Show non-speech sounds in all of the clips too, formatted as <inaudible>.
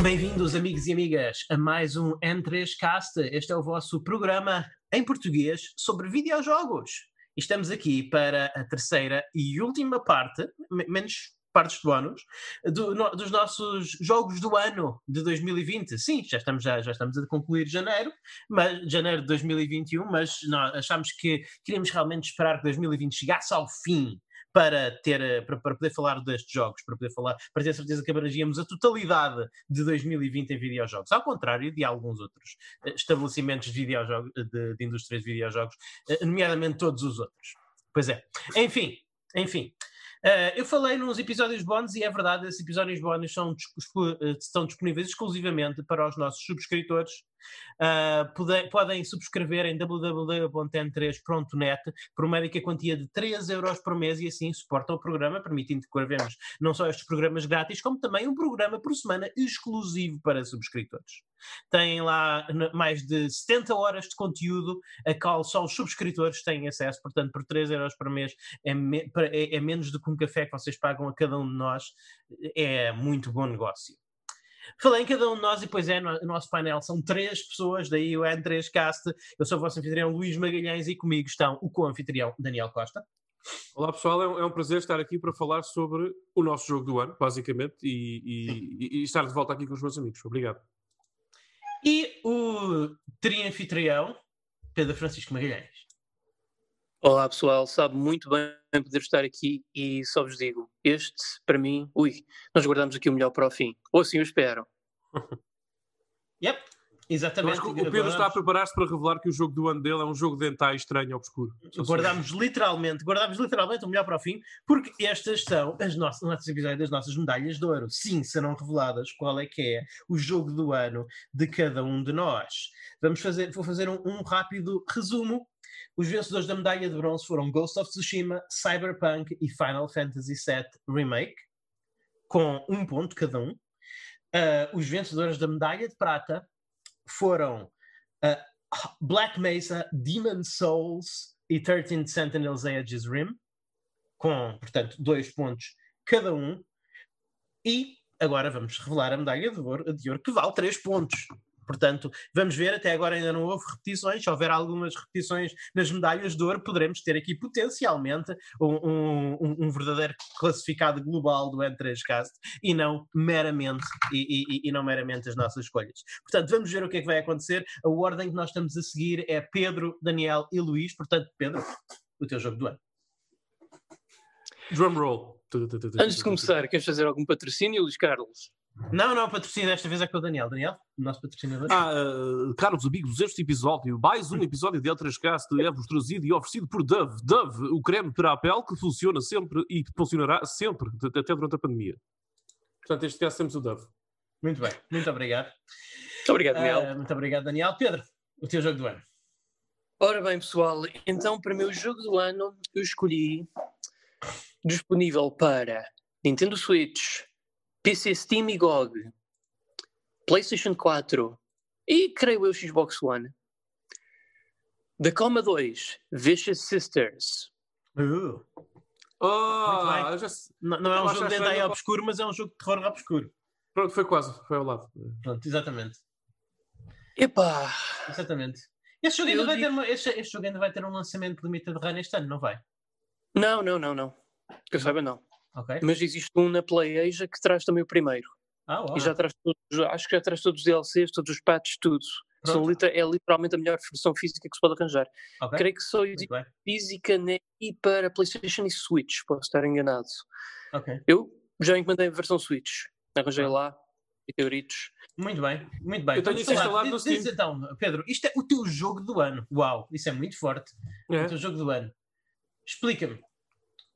Bem-vindos, amigos e amigas, a mais um N3Cast. Este é o vosso programa em português sobre videojogos. Estamos aqui para a terceira e última parte, menos partes de bónus, do, no, dos nossos jogos do ano de 2020. Sim, já estamos, já, já estamos a concluir janeiro, mas, janeiro de 2021, mas nós achámos que queríamos realmente esperar que 2020 chegasse ao fim para ter eh, para, para, poder falar destes jogos, para poder falar, para ter certeza que abrangíamos a totalidade de 2020 em videojogos, ao contrário de alguns outros eh, estabelecimentos de videojogos, de, de indústrias de videojogos, eh, nomeadamente todos os outros. Pois é. Enfim, enfim. Uh, eu falei nos episódios bónus e é verdade, esses episódios bónus são, estão disponíveis exclusivamente para os nossos subscritores Uh, pode, podem subscrever em www.n3.net por uma médica quantia de 3 euros por mês e assim suportam o programa, permitindo que gravemos não só estes programas grátis, como também um programa por semana exclusivo para subscritores. Têm lá mais de 70 horas de conteúdo a qual só os subscritores têm acesso, portanto, por 3 euros por mês é, me, é, é menos do que um café que vocês pagam a cada um de nós. É muito bom negócio. Falei em cada um de nós e, pois é, no, nosso painel são três pessoas, daí o N3Cast. Eu sou o vosso anfitrião Luís Magalhães e comigo estão o co-anfitrião Daniel Costa. Olá pessoal, é um, é um, prazer estar aqui para falar sobre o nosso jogo do ano, basicamente, e, e, e, estar de volta aqui com os meus amigos. Obrigado. E o tri-anfitrião Pedro Francisco Magalhães. Olá pessoal, sabe muito bem poder estar aqui e só vos digo, este para mim, ui, nós guardamos aqui o melhor para o fim, ou assim eu espero. <laughs> yep, exatamente. o Pedro está a preparar-se para revelar que o jogo do ano dele é um jogo de hentai estranho obscuro. Guardamos literalmente, guardamos literalmente o melhor para o fim, porque estas são as nossas, nossos episódios das nossas medalhas de ouro. Sim, serão reveladas qual é que é o jogo do ano de cada um de nós. Vamos fazer, vou fazer um, um rápido resumo os vencedores da medalha de bronze foram Ghost of Tsushima, Cyberpunk e Final Fantasy VII Remake, com um ponto cada um. Uh, os vencedores da medalha de prata foram uh, Black Mesa, Demon Souls e 13 Sentinels Aegis Rim, com, portanto, dois pontos cada um. E agora vamos revelar a medalha de ouro, de ouro que vale três pontos. Portanto, vamos ver, até agora ainda não houve repetições, se houver algumas repetições nas medalhas de ouro, poderemos ter aqui potencialmente um, um, um verdadeiro classificado global do N3Cast e não meramente e, e, e, não meramente as nossas escolhas. Portanto, vamos ver o que é que vai acontecer. A ordem que nós estamos a seguir é Pedro, Daniel e Luís. Portanto, Pedro, o teu jogo do ano. Drum roll. Antes de começar, queres fazer algum patrocínio, Luís Carlos? Não, não, patrocínio desta vez é com o Daniel. Daniel, o nosso patrocinador. Ah, uh, caros amigos, este episódio, mais um episódio de L3Cast é-vos trazido e oferecido por Dove. Dove, o creme para a pele que funciona sempre e que funcionará sempre, até durante a pandemia. Portanto, este caso temos o Dove. Muito bem, muito obrigado. Muito obrigado, Daniel. Uh, muito obrigado, Daniel. Pedro, o teu jogo do ano. Ora bem, pessoal, então para o meu jogo do ano eu escolhi disponível para Nintendo Switch, PC Steam e GOG, PlayStation 4 e creio eu Xbox One. Da Coma 2, Vicious Sisters. Uh. Oh, já... não, não é um jogo de hentai obscuro, mas é um jogo de terror obscuro. Pronto, foi quase, foi ao lado. Pronto, exatamente. Epá! Exatamente. Este jogo, ainda vai ter uma, este, este jogo ainda vai ter um lançamento limited run este ano, não vai? Não, não, não, não. Que eu saiba, não. Okay. Mas existe um na PlayAsia que traz também o primeiro. Ah, E já traz todos, acho que já traz todos os DLCs, todos os patches, tudo. São, é literalmente a melhor versão física que se pode arranjar. Okay. Creio que só existe física né, e para PlayStation e Switch, posso estar enganado. Okay. Eu já encomendei a versão Switch, arranjei ah. lá, e teoritos. Muito bem, muito bem. Eu tenho isso instalado no Steam. então, Pedro, isto é o teu jogo do ano. Uau, isso é muito forte. É. O teu jogo do ano. Explica-me.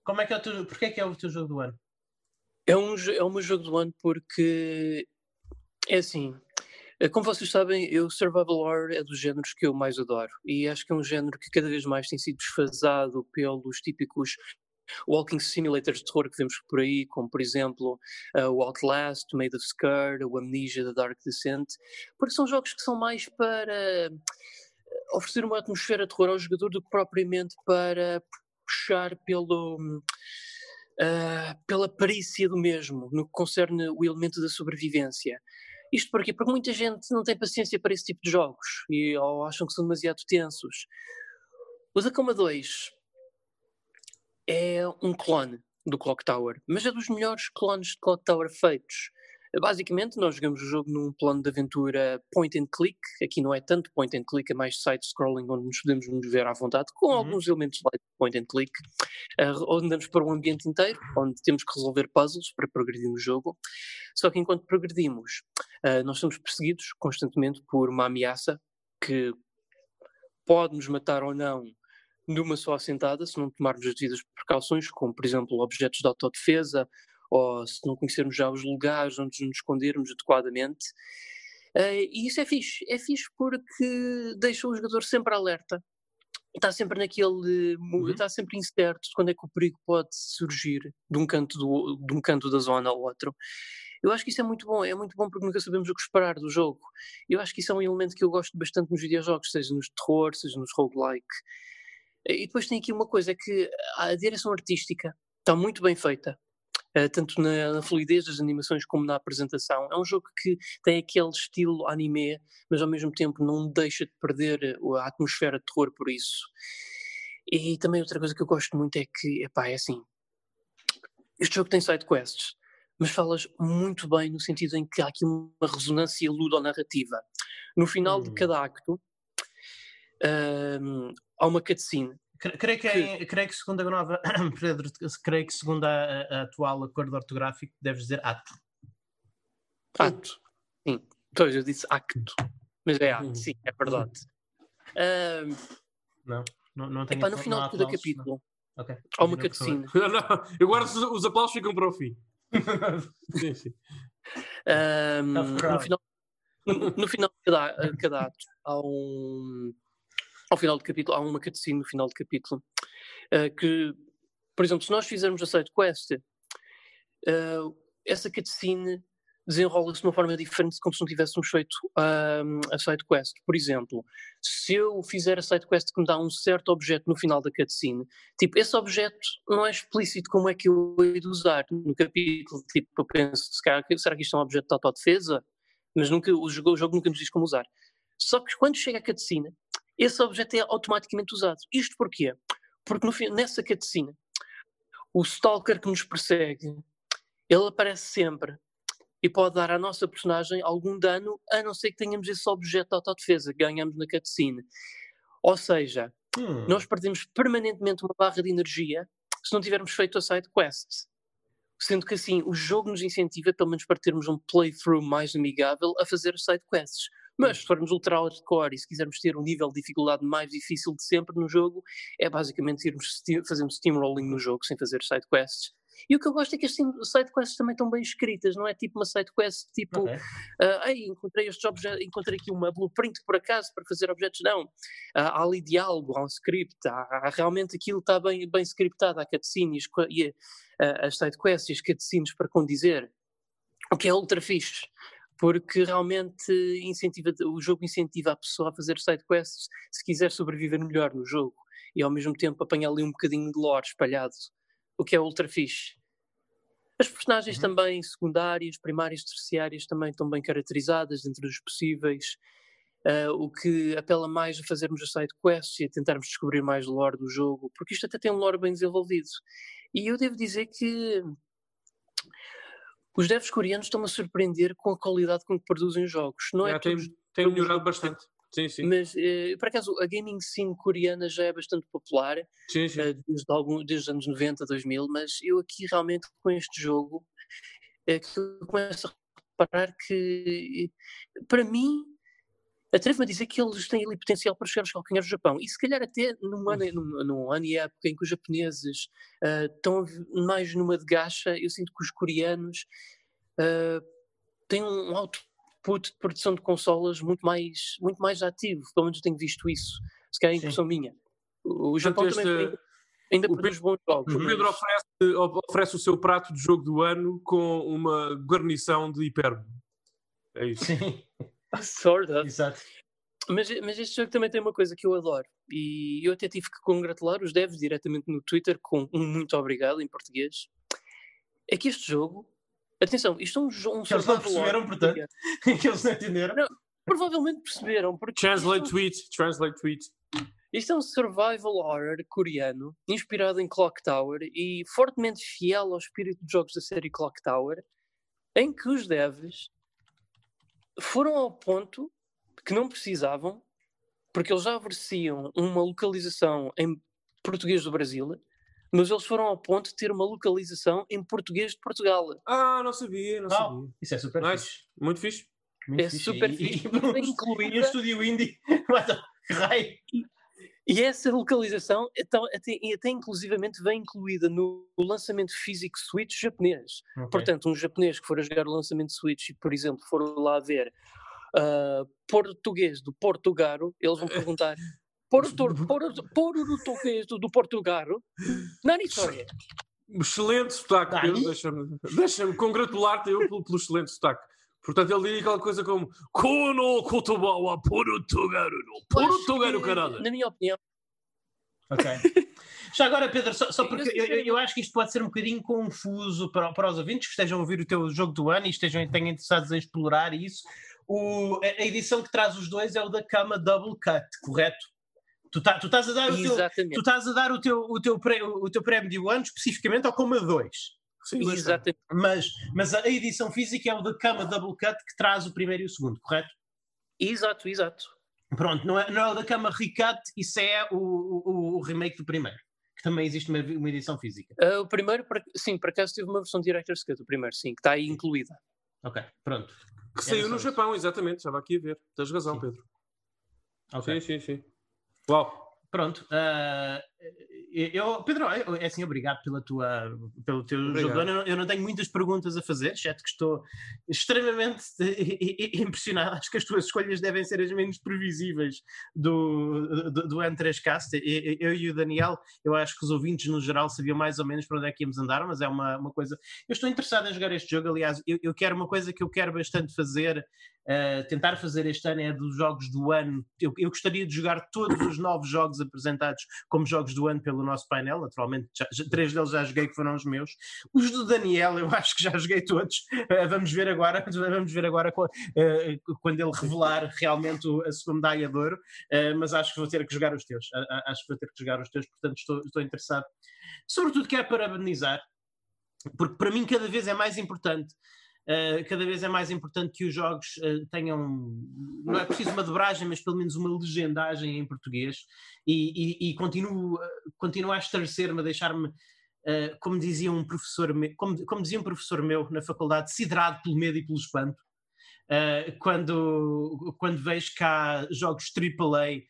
Como é que é o teu, porquê é que é o teu jogo do ano? É, um, é o meu jogo do ano porque é assim. Eh, como vocês sabem, eu Survival Horror é dos géneros que eu mais adoro e acho que é um género que cada vez mais tem sido desfasado pelos típicos walking simulators de terror que vemos por aí, como por exemplo uh, o Outlast, o Made of Scar, o Amnesia, The Dark Descent, porque são jogos que são mais para eh, oferecer uma atmosfera de terror ao jogador do que propriamente para puxar pelo, uh, pela perícia do mesmo, no que concerne o elemento da sobrevivência. Isto porquê? Porque muita gente não tem paciência para esse tipo de jogos e, ou acham que são demasiado tensos. O Tacoma 2 é um clone do Clock Tower, mas é dos melhores clones de Clock Tower feitos. Basicamente, nós jogamos o jogo num plano de aventura point and click. Aqui não é tanto point and click, é mais side-scrolling, onde nos podemos nos ver à vontade, com uhum. alguns elementos de point and click. Uh, onde andamos para um ambiente inteiro, onde temos que resolver puzzles para progredir no jogo. Só que enquanto progredimos, uh, nós somos perseguidos constantemente por uma ameaça que pode nos matar ou não numa só assentada, se não tomarmos as devidas precauções, como por exemplo objetos de autodefesa ou se não conhecermos já os lugares onde nos escondermos adequadamente. Uh, e isso é fixe, é fixe porque deixa o jogador sempre alerta, está sempre naquele, uhum. está sempre incerto de quando é que o perigo pode surgir de um canto, do, de um canto da zona ao outro. Eu acho que isso é muito bom, é muito bom porque nunca sabemos o que esperar do jogo. Eu acho que isso é um elemento que eu gosto bastante nos videojogos, seja nos terror, seja nos roguelike. E depois tem aqui uma coisa, é que a direção artística está muito bem feita. Uh, tanto na, na, fluidez das animações como na apresentação. É um jogo que tem aquele estilo anime, mas ao mesmo tempo não deixa de perder eh, a atmosfera de terror por isso. E também outra coisa que eu gosto muito é que, epá, é assim, este jogo tem side quests, mas falas muito bem no sentido em que há aqui uma ressonância ludonarrativa. No final hum. de cada acto, uh, há uma cutscene Creio que, é, creio que segundo a nova, <coughs> Pedro, creio que segundo a, a, atual acordo ortográfico deves dizer ato. Ato. Sim. Pois, eu disse acto. Mas é ato, sim, é verdade. Uh, não, não, não tenho... Epá, no final de cada capítulo okay. há uma cutscene. <laughs> Eu guardo os, os aplausos ficam para o fim. <laughs> sim, sim. Um, no, final, no, no, final de cada, cada ato há um ao final do capítulo, há uma cutscene no final do capítulo uh, que, por exemplo, se nós fizermos a side quest, uh, essa cutscene desenrola-se de uma forma diferente como se não tivéssemos feito uh, a side quest. Por exemplo, se eu fizer a side quest que me dá um certo objeto no final da cutscene, tipo, esse objeto não é explícito como é que eu hei de usar no capítulo, tipo, eu penso, será que isto é um objeto de autodefesa? Mas nunca, o jogo, o jogo nunca nos diz como usar. Só que quando chega a cutscene, esse objeto é automaticamente usado. Isto porquê? Porque no, nessa cutscene, o stalker que nos persegue, ele aparece sempre e pode dar à nossa personagem algum dano, a não ser que tenhamos esse objeto de autodefesa que ganhamos na cutscene. Ou seja, hum. nós perdemos permanentemente uma barra de energia se não tivermos feito a side quest. Sendo que assim, o jogo nos incentiva, pelo menos para termos um playthrough mais amigável, a fazer side quests. Mas se formos ultra hardcore e se quisermos ter um nível de dificuldade mais difícil de sempre no jogo, é basicamente irmos fazermos steamrolling no jogo sem fazer side quests. E o que eu gosto é que as sidequests também estão bem escritas, não é tipo uma sidequest tipo, okay. uh, ei, encontrei estes objetos, encontrei aqui uma blueprint por acaso para fazer objetos, não. Uh, há ali diálogo, há um script, há, há realmente aquilo está bem, bem scriptado, há cutscenes e uh, as sidequests e as cutscenes para condizer, o que é ultra fixe porque realmente incentiva, o jogo incentiva a pessoa a fazer side quests se quiser sobreviver melhor no jogo e ao mesmo tempo apanhar ali um bocadinho de lore espalhado, o que é ultra fixe. As personagens uhum. também secundárias, primárias, terciárias também estão bem caracterizadas dentro dos possíveis, uh, o que apela mais a fazermos as side quests e a tentarmos descobrir mais lore do jogo, porque isto até tem um lore bem desenvolvido. E eu devo dizer que os devs coreanos estão-me a surpreender com a qualidade com que produzem jogos. Não é, é tem, tem melhorado bastante. Sim, sim. Mas, eh, por acaso, a gaming scene coreana já é bastante popular, sim, sim. Eh, desde, algum, desde os anos 90, 2000, mas eu aqui realmente com este jogo é que começo a reparar que, para mim, atrevo-me a dizer que eles têm ali potencial para chegar aos calcanhares do Japão. E se calhar até num ano, num, num ano e época em que os japoneses uh, estão mais numa de gacha, eu sinto que os coreanos uh, têm um output de produção de consolas muito mais, muito mais ativo. Pelo menos eu tenho visto isso. Se calhar é impressão Sim. minha. O, o Japão este... também ainda o produz bons jogos. O Pedro mas... oferece, oferece o seu prato de jogo do ano com uma guarnição de hiperbo. É isso. Sim. <laughs> Sort of. Exato. Mas, mas este jogo também tem uma coisa que eu adoro e eu até tive que congratular os devs diretamente no Twitter com um muito obrigado em português. É que este jogo Atenção, isto é um jogo. Que eles não survival perceberam, horror portanto. <laughs> que eles não entenderam. Não. Provavelmente perceberam, porque Translate isto, tweet, translate tweet. isto é um survival horror coreano, inspirado em Clock Tower e fortemente fiel ao espírito de jogos da série Clock Tower, em que os devs foram ao ponto que não precisavam, porque eles já ofereciam uma localização em português do Brasil, mas eles foram ao ponto de ter uma localização em português de Portugal. Ah, não sabia, não Ah, sabia. Isso é super Nice, fixe. muito fixe. Muito É fixe. super E- fixe. E, E e, incluída- e o estúdio indie. <laughs> Que raio? E essa localização então, até, e até inclusivamente vem incluída no, lançamento físico Switch japonês. Ok. Portanto, um japonês que for a jogar o lançamento Switch e, por exemplo, for lá ver ah, português do Portugaro, eles vão perguntar <laughs> Porto, porto, português do, do Portugaro? Nani Soria. Excelente sotaque? Pedro. Deixa-me deixa congratular-te eu pelo, pelo excelente sotaque. Portanto, ele diria aquela coisa como Kono Kotobawa Portugaru no Portugaru, que, caralho. Na minha opinião, Ok. <laughs> Já agora, Pedro, só, só porque eu, eu- acho que isto pode ser um bocadinho confuso para, para os ouvintes que estejam a ouvir o teu jogo do ano e estejam tenham interessados em explorar isso. O, a, a edição que traz os dois é o da Cama Double Cut, correto? Tu, tá, tu estás a dar o teu, tu estás a dar o teu, o teu, pré, o teu prémio de um ano especificamente ao Coma 2. Sim. Exatamente. Mas, mas a edição física é o da Cama Double Cut que traz o primeiro e o segundo, correto? Exato, exato. Pronto, não é, não é o da Cama Recut, isso é o, o, o remake do primeiro, que também existe uma, uma edição física. Ah, o primeiro, sim, por acaso teve uma versão Director's Cut, o primeiro, sim, que está aí incluída. Ok, pronto. Que saiu Era no isso. Japão, exatamente. Estava aqui a ver. Tens razão, Sim. Pedro. ok. Sim, sim, sim. Uau. Pronto. ah, eu, Pedro, eu- é assim, obrigado pela tua, pelo teu Obrigado. jogo. Eu, não- eu não tenho muitas perguntas a fazer, exceto que estou extremamente <laughs> impressionado. Acho que as tuas escolhas devem ser as menos previsíveis do, do, do N3Cast. E- e- Eu e o Daniel, eu acho que os ouvintes no geral sabiam mais ou menos para onde é que íamos andar, mas é uma, uma coisa. Eu estou interessado em jogar este jogo, aliás, eu, eu quero uma coisa que eu quero bastante fazer. Uh, tentar fazer este ano é dos jogos do ano. Eu, eu gostaria de jogar todos os novos jogos apresentados como jogos do ano pelo nosso painel. Naturalmente, já- já- três deles já joguei que foram os meus. Os do Daniel, eu <laughs> acho que já joguei todos. Uh, vamos ver agora, <laughs> vamos ver agora uh, quando ele revelar realmente a sua medalha de ouro. Mas acho que vou ter que jogar os teus. Acho que vou ter que jogar os teus, portanto estou, estou interessado. Sobretudo quero parabenizar, porque para mim cada vez é mais importante Uh, cada vez é mais importante que os jogos uh, tenham, não é preciso uma dobragem, mas pelo menos uma legendagem em português. E, e, e continuo, uh, continuo a estarrecer-me, a deixar-me, uh, como dizia um professor meu, como, como dizia um professor meu na faculdade, siderado pelo medo e pelo espanto, quando, quando vejo cá jogos AAA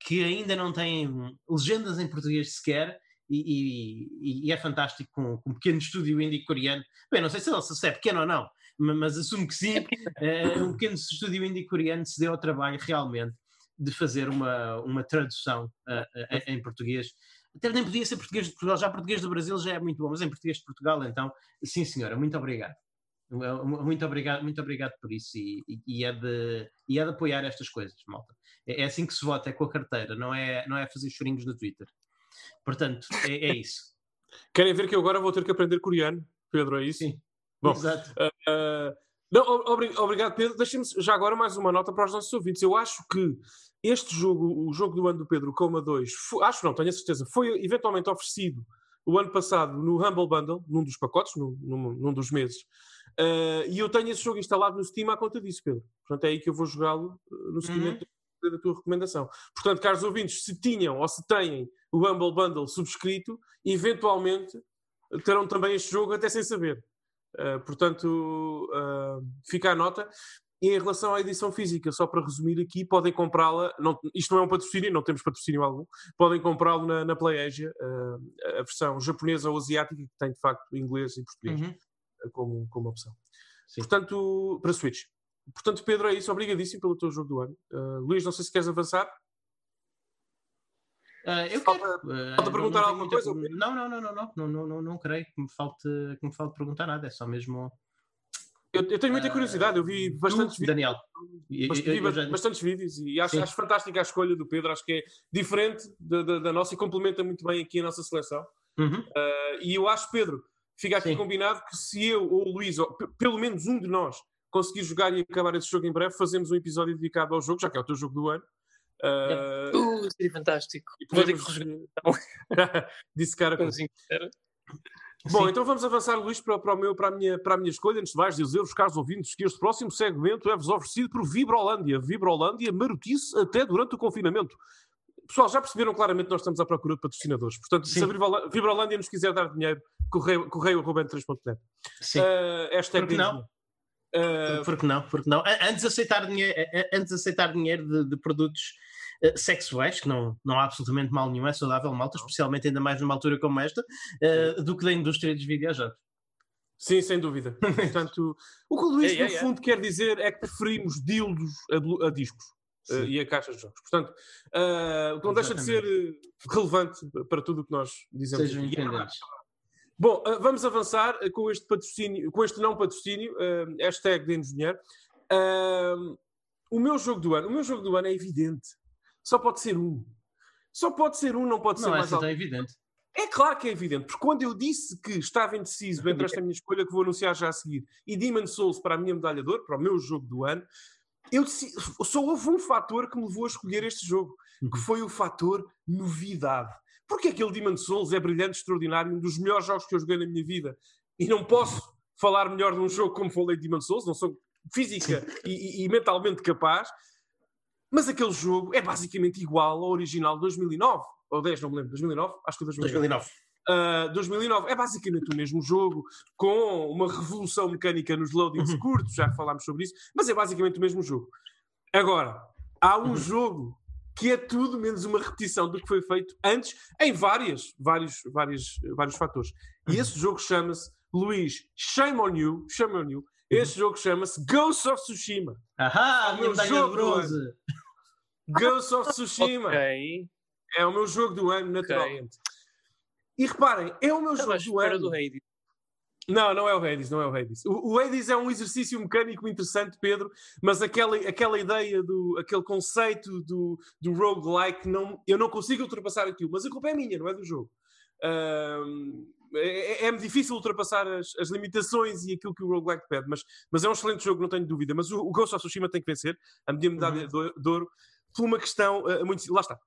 que ainda não têm legendas em português sequer, e, e- e é fantástico com, com um pequeno estúdio indie coreano. Bem, não sei se, se é pequeno ou não, ma- mas assumo que sim. Eh, um pequeno estúdio indie coreano se deu ao trabalho realmente de fazer uma, uma tradução eh, eh, em português. Até nem podia ser português de Portugal, já português do Brasil já é muito bom, mas em português de Portugal, então, sim senhora, muito obrigado. Eh, Muito obrigado, muito obrigado por isso e, e- e é de, e é de apoiar estas coisas, malta. É, é assim que se vota, é com a carteira, não é, não é fazer chorinhos no Twitter. Portanto, é, é isso. <laughs> Querem ver que eu agora vou ter que aprender coreano? Pedro, é isso? Sim. Bom, Exato. Uh, não, o- obri- obrigado, Pedro. Deixem-me já agora mais uma nota para os nossos ouvintes. Eu acho que este jogo, o jogo do ano do Pedro, Coma 2, fo- acho não, tenho a certeza, foi eventualmente oferecido o ano passado no Humble Bundle, num dos pacotes, num, num- num dos meses. Uh, e eu tenho esse jogo instalado no Steam à conta disso, Pedro. Portanto, é aí que eu vou jogá-lo uh, no seguimento da- da tua recomendação. Portanto, caros ouvintes, se tinham ou se têm o Humble Bundle subscrito, eventualmente terão também este jogo até sem saber. Uh, portanto, uh, fica a nota. E em relação à edição física, só para resumir aqui, podem comprá-la. não- isto não é um patrocínio, não temos patrocínio algum. Podem comprá-lo na, na PlayAsia, uh, a versão japonesa ou asiática, que tem de facto inglês e português Uhum. uh, como, como opção. Sim. Portanto, para Switch. Portanto, Pedro, é isso. Obrigadíssimo pelo teu jogo do ano. Uh, Luís, não sei se queres avançar. Ah, eu Falta- quero. Ah, falta não- perguntar não tenho alguma muita- coisa, Pedro? Não, não, não, não, não, não, não, não, não creio que me falte, que me falte perguntar nada, é só mesmo. Eu, eu tenho muita Ah, curiosidade. Eu vi bastantes vídeos. Daniel. E- Bast- eu- eu já- bastantes vídeos e acho, acho fantástica a escolha do Pedro. Acho que é diferente da, da- da nossa e complementa muito bem aqui a nossa seleção. Uhum. Uh, e eu acho, Pedro, Fica aqui Sim. combinado que se eu ou o Luís, ou pelo menos um de nós, conseguir jogar e acabar esse jogo em breve, fazemos um episódio dedicado ao jogo, já que é o teu jogo do ano. Ah, Uh, seria fantástico. e podemos- <laughs> Disse cara. Bom, Sim. então vamos avançar, Luís, para, para, o meu, para, a minha, para a minha escolha. Antes de mais, dizer-vos, caros ouvintes, que este próximo segmento é-vos oferecido por Vibrolândia. Vibrolândia marotice até durante o confinamento. Pessoal, já perceberam claramente que nós estamos à procura de patrocinadores. Portanto, se Sim. a Vibrolândia, nos quiser dar dinheiro, correio, correio arroba n3.net. Sim. Uh, hashtag Por que não? Uh, Por que não? Por que não? Antes de aceitar dinheiro, antes de aceitar dinheiro de, de produtos eh, sexuais, que não, não há absolutamente mal nenhum, é saudável, malta, especialmente ainda mais numa altura como esta, eh, do que da indústria dos videojogos. Sim, sem dúvida. <laughs> Portanto, o que o Luís, Yeah, no yeah, fundo, quer dizer é que preferimos dildos a, a discos. Uh, e a caixas de jogos. Portanto, uh, o que não deixa de ser uh, relevante para tudo o que nós dizemos. Sejam aqui. Bom, uh, vamos avançar uh, com este patrocínio, com este não patrocínio, uh, hashtag de engenheiro. Uh, o meu jogo do ano, o meu jogo do ano é evidente. Só pode ser um. Só pode ser um, não pode ser Não é mais algo. tão evidente. É claro que é evidente, porque quando eu disse que estava indeciso entre esta minha escolha que vou anunciar já a seguir e Demon Souls para a minha medalha de ouro, para o meu jogo do ano, eu deci- só houve um fator que me levou a escolher este jogo, que foi o fator novidade. Porque aquele Demon Souls é brilhante, extraordinário, um dos melhores jogos que eu joguei na minha vida. E não posso falar melhor de um jogo como falei de Demon Souls, não sou física e, e- mentalmente capaz, mas aquele jogo é basicamente igual ao original de 2009, ou 10, não me lembro, 2009? Acho que foi 2009. 2009. Uh, 2009 é basicamente o mesmo jogo, com uma revolução mecânica nos loadings Uhum. curtos, já falámos sobre isso, mas é basicamente o mesmo jogo. Agora, há um Uhum. jogo que é tudo menos uma repetição do que foi feito antes, em várias, vários, vários, vários fatores. E Uhum. esse jogo chama-se, Luís, Shame on You, Shame on You, Uhum. esse jogo chama-se Ghost of Tsushima. Ahá, o minha meu de jogo bronze. Ghost of Tsushima. Ok. É o meu jogo do ano, naturalmente. E reparem, é o meu Estava jogo do ano. do Hades. Não, não é o Hades, não é o Hades. O, o Hades é um exercício mecânico interessante, Pedro, mas aquela, aquela ideia, do, aquele conceito do, do roguelike, não, eu não consigo ultrapassar aquilo, mas a culpa é minha, não é do jogo. Ahm, é- é- É-me difícil ultrapassar as, as limitações e aquilo que o roguelike pede, mas, mas é um excelente jogo, não tenho dúvida. Mas o, o Ghost of Tsushima tem que vencer, a medalha Uhum. de ouro- por uma questão ah, muito. Lá está.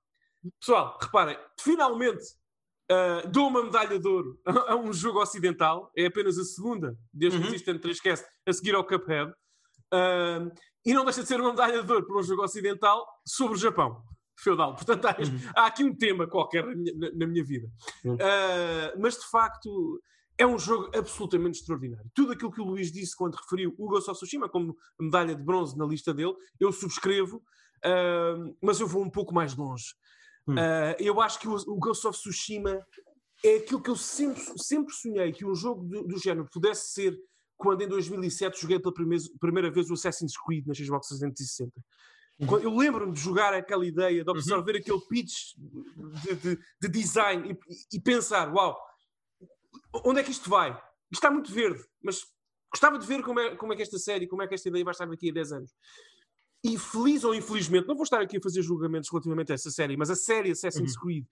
Pessoal, reparem, finalmente Uh, dou uma medalha de ouro a um jogo ocidental, é apenas a segunda, desde que Uhum. existe entre 3cast, a seguir ao Cuphead. Uh, e não deixa de ser uma medalha de ouro para um jogo ocidental sobre o Japão feudal. Portanto, há, este- há aqui um tema qualquer na minha, na- na minha vida. Uhum. Uh, mas de facto. É um jogo absolutamente extraordinário. Tudo aquilo que o Luís disse quando referiu o Ghost of Tsushima como medalha de bronze na lista dele, eu subscrevo, uh, mas eu vou um pouco mais longe. Hum. Uh, eu acho que o, o Ghost of Tsushima é aquilo que eu sempre, sempre sonhei que um jogo do, do género pudesse ser quando em 2007 joguei pela primeira, primeira vez o Assassin's Creed na Xbox 360. Uhum. Eu lembro-me de jogar aquela ideia, de absorver aquele pitch de, de- de design e, e pensar: uau, onde é que isto vai? Isto está muito verde, mas gostava de ver como é, como é que esta série, como é que esta ideia vai estar daqui a 10 anos. E feliz ou infelizmente, não vou estar aqui a fazer julgamentos relativamente a essa série, mas a série Assassin's Creed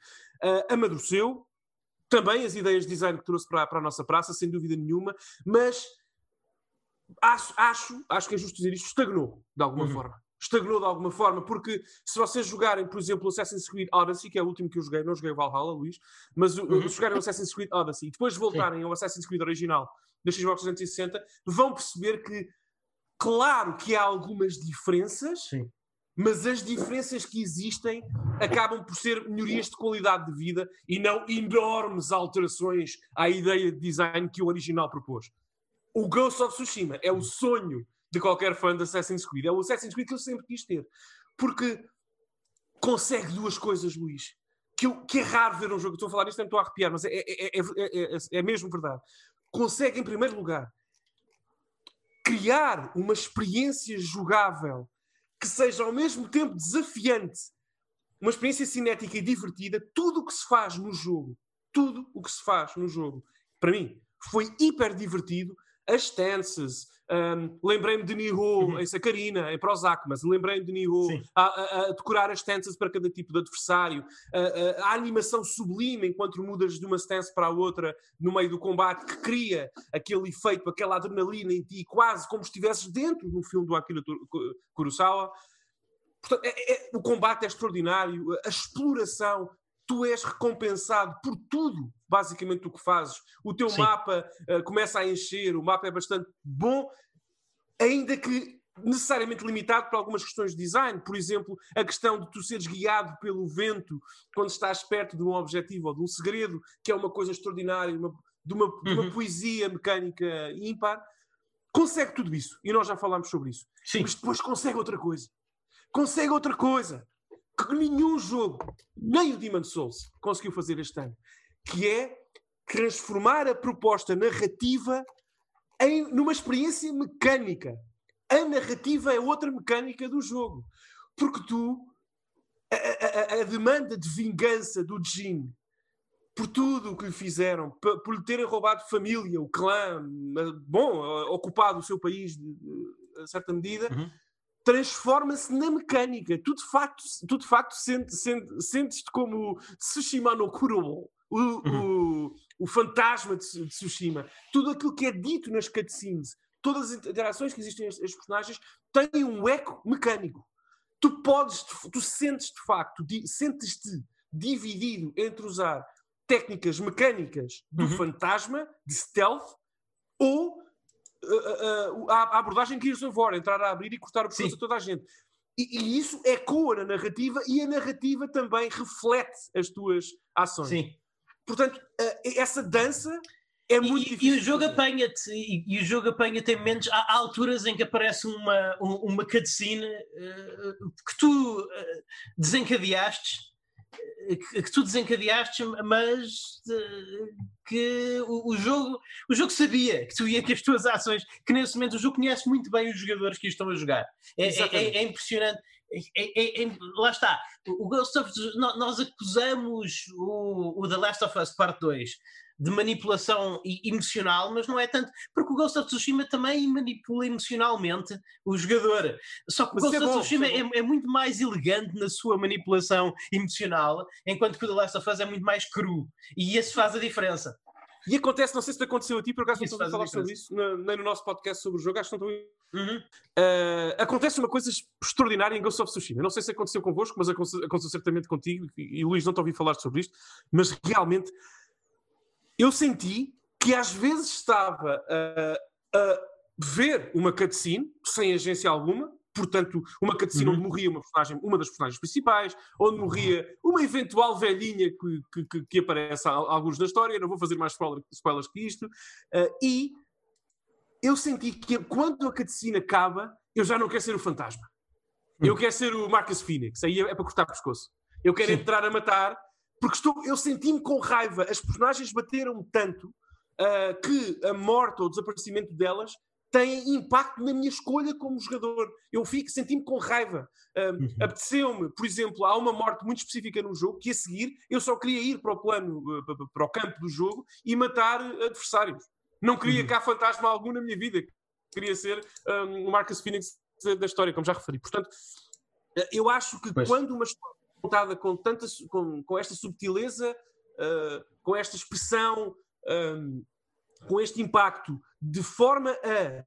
ah, amadureceu. Também as ideias de design que trouxe para, para a nossa praça, sem dúvida nenhuma, mas acho, acho, acho que é justo dizer isto, estagnou de alguma Uhum. forma. Estagnou de alguma forma, porque se vocês jogarem, por exemplo, Assassin's Creed Odyssey, que é o último que eu joguei, não joguei o Valhalla, Luís, mas Uhum. se jogarem o Assassin's Creed Odyssey e depois voltarem ao Assassin's Creed original da Xbox 360, vão perceber que, claro que há algumas diferenças, Sim. mas as diferenças que existem acabam por ser melhorias de qualidade de vida e não enormes alterações à ideia de design que o original propôs. O Ghost of Tsushima é o sonho de qualquer fã de Assassin's Creed. É o Assassin's Creed que eu sempre quis ter. Porque consegue duas coisas, Luís. Que, eu- que é raro ver um jogo. Estou a falar isto, não estou a arrepiar, mas é, é- é- é- é- é mesmo verdade. Consegue, em primeiro lugar, criar uma experiência jogável que seja ao mesmo tempo desafiante, uma experiência cinética e divertida, tudo o que se faz no jogo, tudo o que se faz no jogo, para mim, foi hiper divertido. As stances, um, lembrei-me de Niho uhum. em Sacarina, em Prozac, mas lembrei-me de Niho a, a, a, decorar as stances para cada tipo de adversário, a, a, animação sublime enquanto mudas de uma stance para a outra no meio do combate, que cria aquele efeito, aquela adrenalina em ti, quase como se estivesses dentro de um filme do Akira Kurosawa. Portanto, é, é, o combate é extraordinário, a exploração, tu és recompensado por tudo, basicamente, o que fazes. O teu Sim. mapa uh, começa a encher, o mapa é bastante bom, ainda que necessariamente limitado para algumas questões de design. Por exemplo, a questão de tu seres guiado pelo vento quando estás perto de um objetivo ou de um segredo, que é uma coisa extraordinária, uma, de, uma, uhum. de uma uhum. poesia mecânica ímpar. Consegue tudo isso, e nós já falámos sobre isso. Sim. Mas depois consegue outra coisa. Consegue outra coisa que nenhum jogo, nem o Demon Souls, conseguiu fazer este ano, que é transformar a proposta narrativa em numa experiência mecânica. A narrativa é outra mecânica do jogo. Porque tu, a, a, a demanda de vingança do Jin por tudo o que lhe fizeram, por, por lhe terem roubado família, o clã, bom, ocupado o seu país a certa medida, uhum transforma-se na mecânica. Tu de facto, tu de facto sentes, sentes-te como Tsushima no Kurobo, o, uhum. o, o, fantasma de, de, Tsushima. Tudo aquilo que é dito nas cutscenes, todas as interações que existem entre os personagens, têm um eco mecânico. Tu podes, tu sentes de facto, sentes-te dividido entre usar técnicas mecânicas do uhum. fantasma, de stealth, ou uh, a, abordagem Gears of War, entrar a abrir e cortar o pescoço a toda a gente. E, e, isso ecoa na narrativa e a narrativa também reflete as tuas ações. Sim. Portanto, essa dança é muito e, difícil. E o jogo apanha-te, e, e, o jogo apanha-te em momentos. Há, há, alturas em que aparece uma, uma cutscene uh, que tu uh, desencadeaste que, que tu desencadeaste, mas uh, que o, o, jogo, o jogo sabia que tu ia que as tuas ações, que nesse momento o jogo conhece muito bem os jogadores que estão a jogar. É, é, é, é impressionante. É, é, é, lá está. O Ghost of nós acusamos o, o The Last of Us Part 2 de manipulação emocional, mas não é tanto, porque o Ghost of Tsushima também manipula emocionalmente o jogador. Só que o Ghost é of Tsushima é, é, é, muito mais elegante na sua manipulação emocional, enquanto que o The Last of Us é muito mais cru. E isso faz a diferença. E acontece, não sei se te aconteceu a ti, por acaso não estou a falar sobre isso, nem no nosso podcast sobre o jogo, acho que não estou. Uhum. Uh, acontece uma coisa extraordinária em Ghost of Tsushima. Não sei se aconteceu convosco, mas aconteceu, aconteceu certamente contigo, e, e Luís não te ouvi falar sobre isto, mas realmente eu senti que às vezes estava a, a ver uma cutscene sem agência alguma, portanto, uma cutscene uhum. onde morria uma, personagem, uma das personagens principais, onde morria uma eventual velhinha que, que, que aparece a, a alguns na história, não vou fazer mais spoiler, spoilers que isto, uh, e eu senti que quando a cutscene acaba, eu já não quero ser o fantasma. Uhum. Eu quero ser o Marcus Phoenix, aí é, é para cortar o pescoço. Eu quero Sim. entrar a matar porque estou, eu senti-me com raiva. As personagens bateram tanto uh, que a morte ou o desaparecimento delas tem impacto na minha escolha como jogador. Eu fico, senti-me com raiva. Uh, uhum. Apeteceu-me, por exemplo, há uma morte muito específica no jogo que a seguir eu só queria ir para o plano, uh, para o campo do jogo e matar adversários. Não queria uhum. cá fantasma algum na minha vida. Queria ser um, o Marcus Phoenix da história, como já referi. Portanto, eu acho que pois. quando uma história contada com, tanta, com, com esta subtileza, uh, com esta expressão, um, com este impacto, de forma a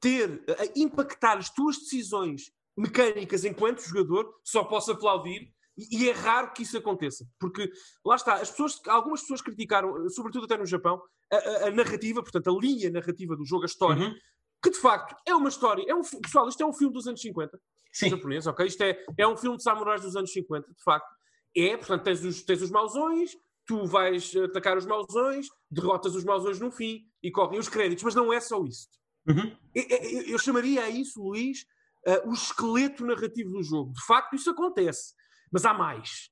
ter, a impactar as tuas decisões mecânicas enquanto jogador, só posso aplaudir. E, é raro que isso aconteça, porque lá está, as pessoas, algumas pessoas criticaram, sobretudo até no Japão, a, a, a narrativa, portanto, a linha narrativa do jogo, a história, uhum. que de facto é uma história, é um, pessoal, isto é um filme dos anos 50, Sim. japonês, ok? Isto é, é um filme de samurais dos anos 50, de facto. É, portanto, tens os, tens os mausões, tu vais atacar os mausões, derrotas os mausões no fim e correm os créditos, mas não é só isso. Uhum. Eu, eu, eu, chamaria a isso, Luís, uh, o esqueleto narrativo do jogo. De facto, isso acontece, mas há mais.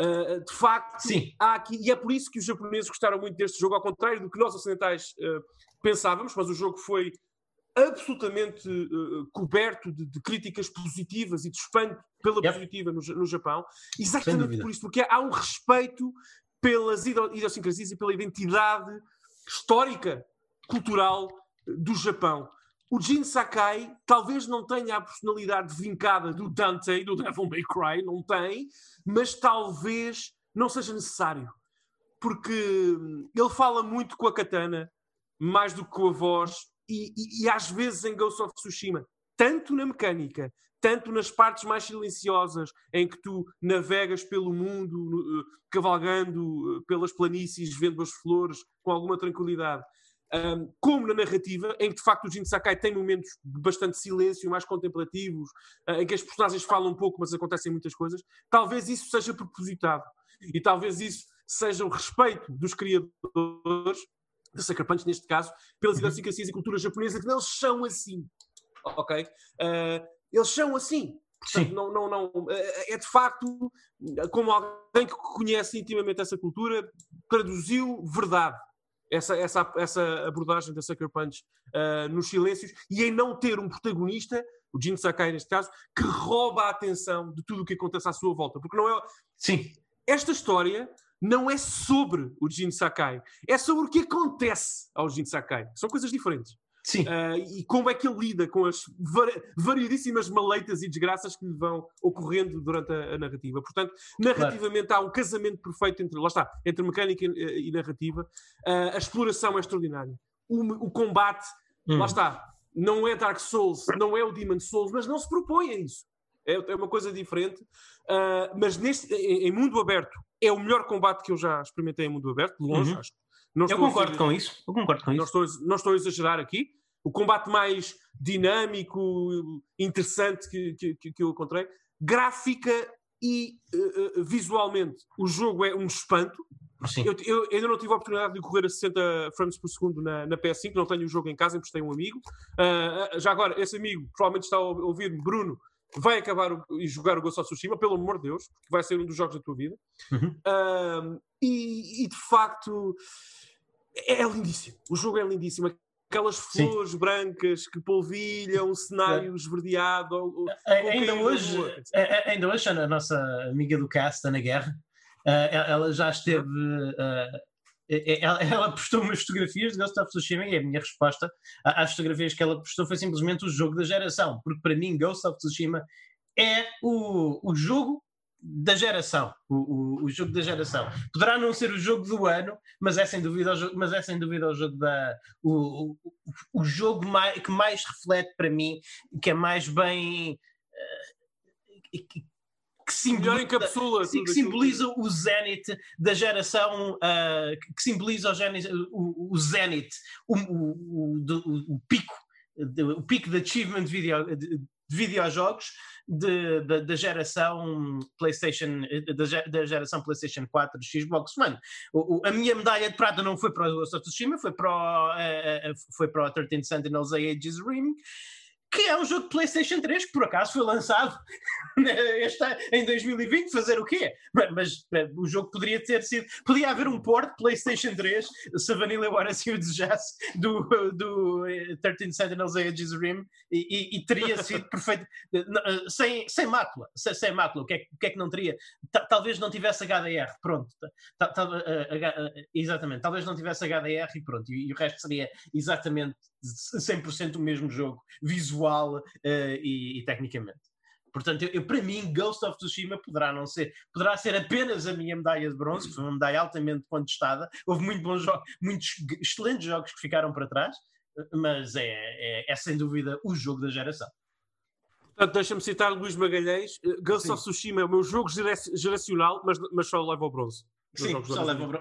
Uh, de facto, Sim. há aqui, e é por isso que os japoneses gostaram muito deste jogo, ao contrário do que nós ocidentais uh, pensávamos, mas o jogo foi absolutamente uh, coberto de, de, críticas positivas e de espanto pela yep. positiva no, no Japão, exatamente por isso, porque há um respeito pelas idiosincrasias e pela identidade histórica, cultural do Japão. O Jin Sakai talvez não tenha a personalidade vincada do Dante, do Devil May Cry, não tem, mas talvez não seja necessário. Porque ele fala muito com a katana, mais do que com a voz, e, e, às vezes em Ghost of Tsushima, tanto na mecânica, tanto nas partes mais silenciosas, em que tu navegas pelo mundo, uh, cavalgando uh, pelas planícies, vendo as flores com alguma tranquilidade, um, como na narrativa, em que de facto o Jin Sakai tem momentos de bastante silêncio, mais contemplativos, uh, em que as personagens falam um pouco, mas acontecem muitas coisas, talvez isso seja propositado. E talvez isso seja o respeito dos criadores, de Sucker Punch neste caso, pelas uhum. idiosincrasias e cultura japonesa, que eles são assim. Ok? Uh, eles são assim. Portanto, não, não, não, é de facto, como alguém que conhece intimamente essa cultura, traduziu verdade essa, essa, essa abordagem da Sucker Punch uh, nos silêncios e em não ter um protagonista, o Jin Sakai neste caso, que rouba a atenção de tudo o que acontece à sua volta. Porque não é. Sim. Esta história não é sobre o Jin Sakai, é sobre o que acontece ao Jin Sakai. São coisas diferentes. Sim. Uh, e como é que ele lida com as variedíssimas maleitas e desgraças que lhe vão ocorrendo durante a, a narrativa. Portanto, narrativamente claro. há um casamento perfeito entre, lá está, entre mecânica e, e narrativa. Uh, a exploração é extraordinária. O, o combate, hum. lá está, não é Dark Souls, não é o Demon Souls, mas não se propõe a isso. É, é uma coisa diferente. Uh, mas neste, em, em, mundo aberto, é o melhor combate que eu já experimentei em mundo aberto, de longe, uhum. acho não eu concordo com isso. Eu concordo com não isso. Estou, não estou a exagerar aqui. O combate mais dinâmico, interessante que, que, que eu encontrei. Gráfica e uh, visualmente, o jogo é um espanto. Eu, eu, ainda não tive a oportunidade de correr a 60 frames por segundo na, na PS5, não tenho o jogo em casa, emprestei um amigo. Uh, já agora, esse amigo provavelmente está a ouvir-me, Bruno, vai acabar e jogar o Ghost of Tsushima, pelo amor de Deus, porque vai ser um dos jogos da tua vida. Uhum. Uh, e, e, de facto é, é lindíssimo. O jogo é lindíssimo. Aquelas flores Sim. brancas que polvilham, o cenário é. esverdeado. Ainda hoje, ainda hoje, a nossa amiga do cast, Ana Guerra, ela já esteve. Ela, <laughs> ela postou umas fotografias de Ghost of Tsushima e a minha resposta às fotografias que ela postou foi simplesmente o jogo da geração, porque para mim Ghost of Tsushima é o, o jogo da geração, o, o, o, jogo da geração. Poderá não ser o jogo do ano, mas é sem dúvida o mas é sem dúvida o jogo da o, o, o jogo mais, que mais reflete para mim, que é mais bem que, simboliza, que simboliza o Zenith da geração, uh, que simboliza o, Zenith, o, o Zenith, o, o, o, pico, o pico de achievement de, video, de, de videojogos da geração PlayStation, da, geração PlayStation 4 Xbox One. O, o, a minha medalha de prata não foi para o Ghost of Tsushima, foi para o, uh, foi para o 13 Sentinels Aegis Rim que é um jogo de PlayStation 3 que por acaso foi lançado <laughs> este, em 2020. Fazer o quê? Mas, mas, o jogo poderia ter sido. Podia haver um port PlayStation 3, se a Vanilla agora assim o desejasse, do, do 13 Sentinels Aegis Rim e, e, e teria sido perfeito. Sem, sem mácula. Sem, sem mácula. O que, é, o que é que não teria? Talvez não tivesse HDR. Pronto. Exatamente. Talvez não tivesse HDR e pronto. E, e o resto seria exatamente 100% o mesmo jogo, visual uh, e, e, tecnicamente. Portanto, eu, eu, para mim, Ghost of Tsushima poderá não ser, poderá ser apenas a minha medalha de bronze, que foi uma medalha altamente contestada. Houve muito bons jogos, muitos excelentes jogos que ficaram para trás, mas é, é, é sem dúvida o jogo da geração. Portanto, deixa-me citar Luís Magalhães. Ghost Sim. of Tsushima é o meu jogo geracional, mas, mas só leva ao bronze. Sim.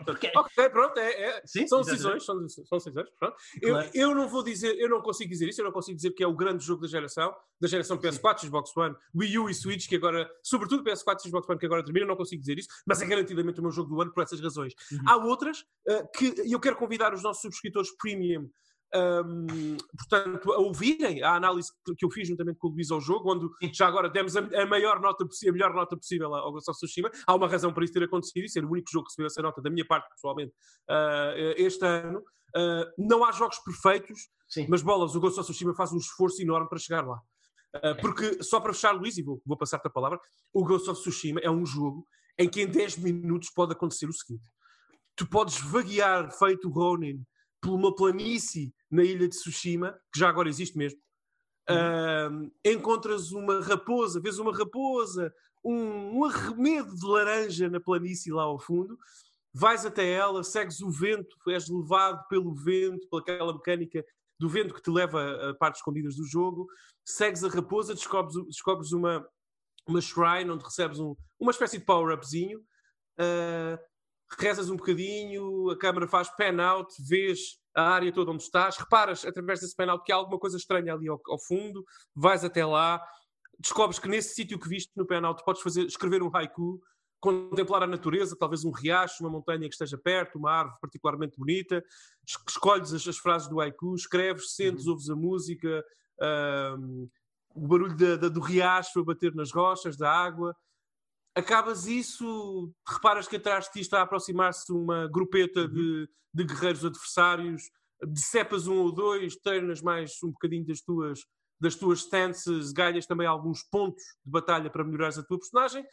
Porque... Ok, pronto, é, é. Sim, são decisões, são, são decisões. Pronto. Claro. Eu, eu não vou dizer, eu não consigo dizer isso, eu não consigo dizer que é o grande jogo da geração, da geração PS4, Sim. Xbox One, Wii U e Switch, que agora, sobretudo PS4 e Xbox One, que agora termina, eu não consigo dizer isso, mas é garantidamente o meu jogo do ano por essas razões. Uhum. Há outras uh, que eu quero convidar os nossos subscritores premium um, portanto, a ouvirem a análise que eu fiz juntamente com o Luís ao jogo, onde já agora demos a, a maior nota possível, a melhor nota possível ao Ghost of Tsushima. Há uma razão para isso ter acontecido e ser o único jogo que recebeu essa nota da minha parte, pessoalmente, uh, este ano. Uh, não há jogos perfeitos, Sim. mas bolas, o Ghost of Tsushima faz um esforço enorme para chegar lá. Uh, porque, só para fechar, Luís, e vou, vou passar-te a palavra, o Ghost of Tsushima é um jogo em que em 10 minutos pode acontecer o seguinte: tu podes vaguear feito Ronin por uma planície na ilha de Tsushima, que já agora existe mesmo. Uh, encontras uma raposa, vês uma raposa, um, um arremedo de laranja na planície lá ao fundo, vais até ela, segues o vento, és levado pelo vento, pelaquela mecânica do vento que te leva a partes escondidas do jogo, segues a raposa, descobres, descobres uma, uma shrine onde recebes um, uma espécie de power-upzinho, uh, rezas um bocadinho, a câmera faz pan out, vês a área toda onde estás, reparas através desse out que há alguma coisa estranha ali ao, ao fundo, vais até lá, descobres que nesse sítio que viste no pan out podes fazer, escrever um haiku, contemplar a natureza, talvez um riacho, uma montanha que esteja perto, uma árvore particularmente bonita, escolhes as, as frases do haiku, escreves, sentes, uhum. ouves a música, um, o barulho da, da, do riacho a bater nas rochas, da água. Acabas isso, reparas que atrás de ti está a aproximar-se uma grupeta uhum. de, de guerreiros adversários, decepas um ou dois, treinas mais um bocadinho das tuas, das tuas stances, ganhas também alguns pontos de batalha para melhorares a tua personagem,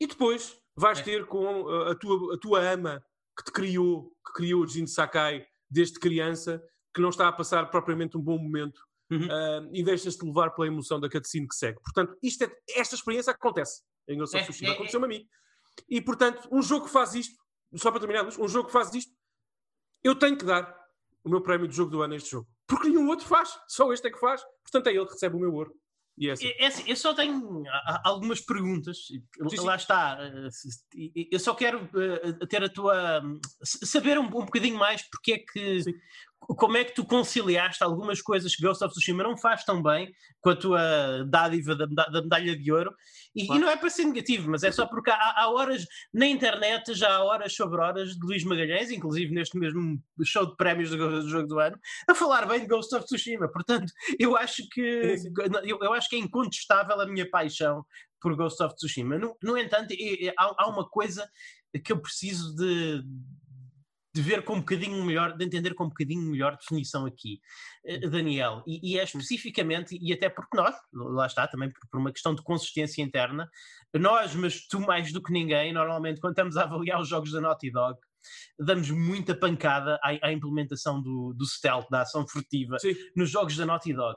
e depois vais é. ter com a tua, a tua ama que te criou, que criou o Jin Sakai desde criança, que não está a passar propriamente um bom momento uhum. uh, e deixas-te levar pela emoção da cutscene que segue. Portanto, isto é, esta experiência acontece em Ghost of é, Tsushima, é, aconteceu-me a mim. E, portanto, um jogo que faz isto, só para terminar, um jogo que faz isto, eu tenho que dar o meu prémio de jogo do ano a este jogo. Porque nenhum outro faz, só este é que faz. Portanto, é ele que recebe o meu ouro. E é assim. É, é assim, eu só tenho algumas perguntas. Sim, sim. Lá está. Eh, eu só quero eh, ter a tua. saber um, um bocadinho mais porque é que. Sim como é que tu conciliaste algumas coisas que Ghost of Tsushima não faz tão bem com a tua dádiva da, da medalha de ouro? E, claro. e, não é para ser negativo, mas é só porque há, há, horas na internet, já há horas sobre horas de Luís Magalhães, inclusive neste mesmo show de prémios do, do jogo do ano, a falar bem de Ghost of Tsushima. Portanto, eu acho que eu, eu acho que é incontestável a minha paixão por Ghost of Tsushima. No, no entanto, há, há uma coisa que eu preciso de de ver com um bocadinho melhor, de entender com um bocadinho melhor definição aqui, uh, Daniel, e, e, é especificamente, e até porque nós, lá está, também por, por, uma questão de consistência interna, nós, mas tu mais do que ninguém, normalmente quando estamos a avaliar os jogos da Naughty Dog, damos muita pancada à, à implementação do, do stealth, da ação furtiva, Sim. nos jogos da Naughty Dog.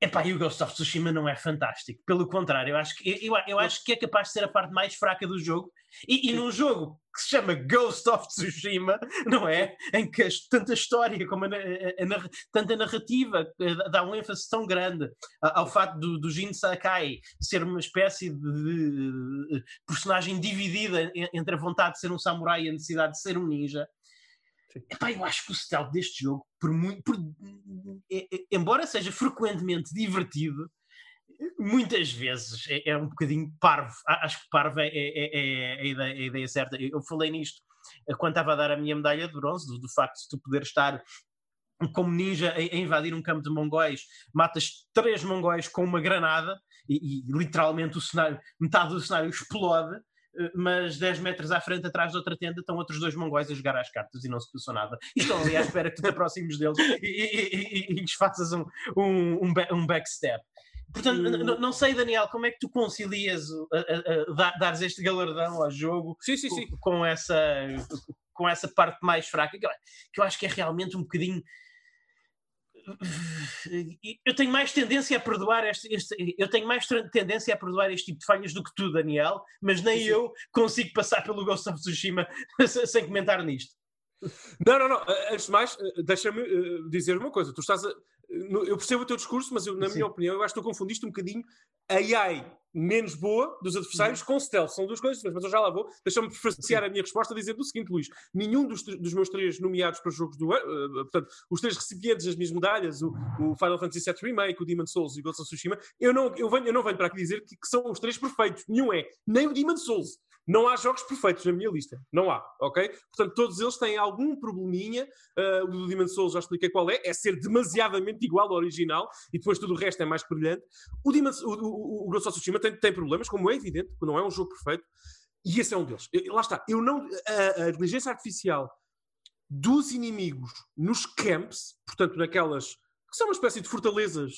Epá, e o Ghost of Tsushima não é fantástico. Pelo contrário, eu acho que, eu, eu acho que é capaz de ser a parte mais fraca do jogo. E, e num jogo que se chama Ghost of Tsushima, <laughs> não é? Em que tanta história como a, a, a, tanta narrativa eh, dá um ênfase tão grande ao facto do, do Jin Sakai ser uma espécie de, de personagem dividida entre a vontade de ser um samurai e a necessidade de ser um ninja. Epá, eu acho que o stealth deste jogo, por muito, por, é, é, embora seja frequentemente divertido, muitas vezes é, é, um bocadinho parvo. Acho que parvo é, é, é, a, ideia, a, ideia, certa. Eu falei nisto eh, quando estava a dar a minha medalha de bronze, do, do facto de tu poder estar como ninja a, invadir um campo de mongóis, matas três mongóis com uma granada e, e literalmente o cenário, metade do cenário explode mas 10 metros à frente, atrás de outra tenda, estão outros dois mongóis a jogar às cartas e não se passou nada. E estão ali à espera que tu te aproximes deles e, e, e, e lhes faças um, um, um backstep. Portanto, hum. não sei, Daniel, como é que tu concilias a, a, a, dares este galardão ao jogo sim, sim, sim. Com, com, essa, com essa parte mais fraca, que eu acho que é realmente um bocadinho eu tenho mais tendência a perdoar este, este, eu tenho mais tendência a perdoar este tipo de falhas do que tu, Daniel, mas nem Sim. eu consigo passar pelo Ghost of Tsushima <laughs> sem comentar nisto. Não, não, não. Antes de mais, eh, deixa-me uh, dizer uma coisa. Tu estás a, eu percebo o teu discurso, mas eu, na Sim. minha opinião, eu acho que tu confundiste um bocadinho AI menos boa dos adversários com stealth. São duas coisas diferentes, mas eu já lá vou. Deixa-me prefaciar a minha resposta dizendo o seguinte, Luís. Nenhum dos, dos meus três nomeados para os jogos do ano, uh, portanto, os três recipientes das minhas medalhas, o, o, Final Fantasy VII Remake, o Demon Souls e o Ghost of Tsushima, eu não, eu, venho, eu não venho para aqui dizer que, que são os três perfeitos. Nenhum é. Nem o Demon Souls. Não há jogos perfeitos na minha lista. Não há, ok? Portanto, todos eles têm algum probleminha. Uh, o do Demon Souls já expliquei qual é. É ser demasiadamente igual ao original e depois tudo o resto é mais brilhante. O, Demon, o, o, o Ghost of Tsushima tem, tem problemas, como é evidente, não é um jogo perfeito. E esse é um deles. Eu, lá está. Eu não... A, a inteligência artificial dos inimigos nos camps, portanto, naquelas que são uma espécie de fortalezas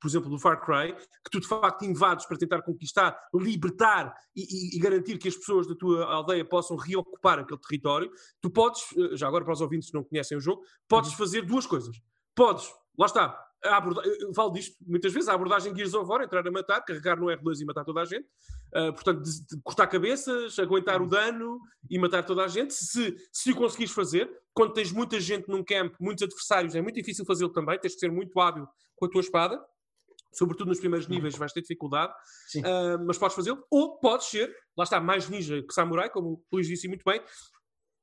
por exemplo, do Far Cry, que tu de facto invades para tentar conquistar, libertar e, e, e, garantir que as pessoas da tua aldeia possam reocupar aquele território, tu podes, eh, já agora para os ouvintes que não conhecem o jogo, podes uhum. fazer duas coisas. podes, lá está, aborda... eu falo disto muitas vezes, a abordagem Gears of War, entrar a matar, carregar no R2 e matar toda a gente. Uh, portanto, de, de cortar cabeças, aguentar o dano e matar toda a gente. Se, se o conseguires fazer, quando tens muita gente num camp, muitos adversários, é muito difícil fazê-lo também, tens que ser muito hábil com a tua espada. Sobretudo nos primeiros níveis vais ter dificuldade, uh, mas podes fazê-lo. Ou podes ser, lá está, mais ninja que samurai, como o Luís disse muito bem,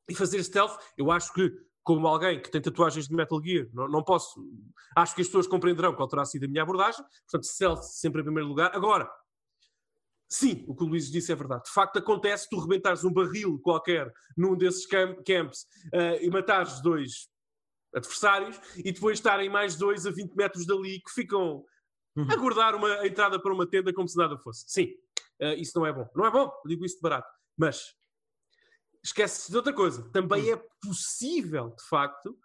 e fazer stealth. Eu acho que como alguém que tem tatuagens de Metal Gear, não, não posso. Acho que as pessoas compreenderão qual terá sido a minha abordagem. Portanto, stealth sempre em primeiro lugar. Agora, sim, o que o Luís disse é verdade. De facto, acontece tu rebentares um barril qualquer num desses camp camps uh, e matares dois adversários e depois estarem mais dois a 20 metros dali que ficam uhum. a guardar uma a entrada para uma tenda como se nada fosse. Sim, uh, isso não é bom. Não é bom, digo isso de barato. Mas esquece-se de outra coisa. Também hum. é possível, de facto,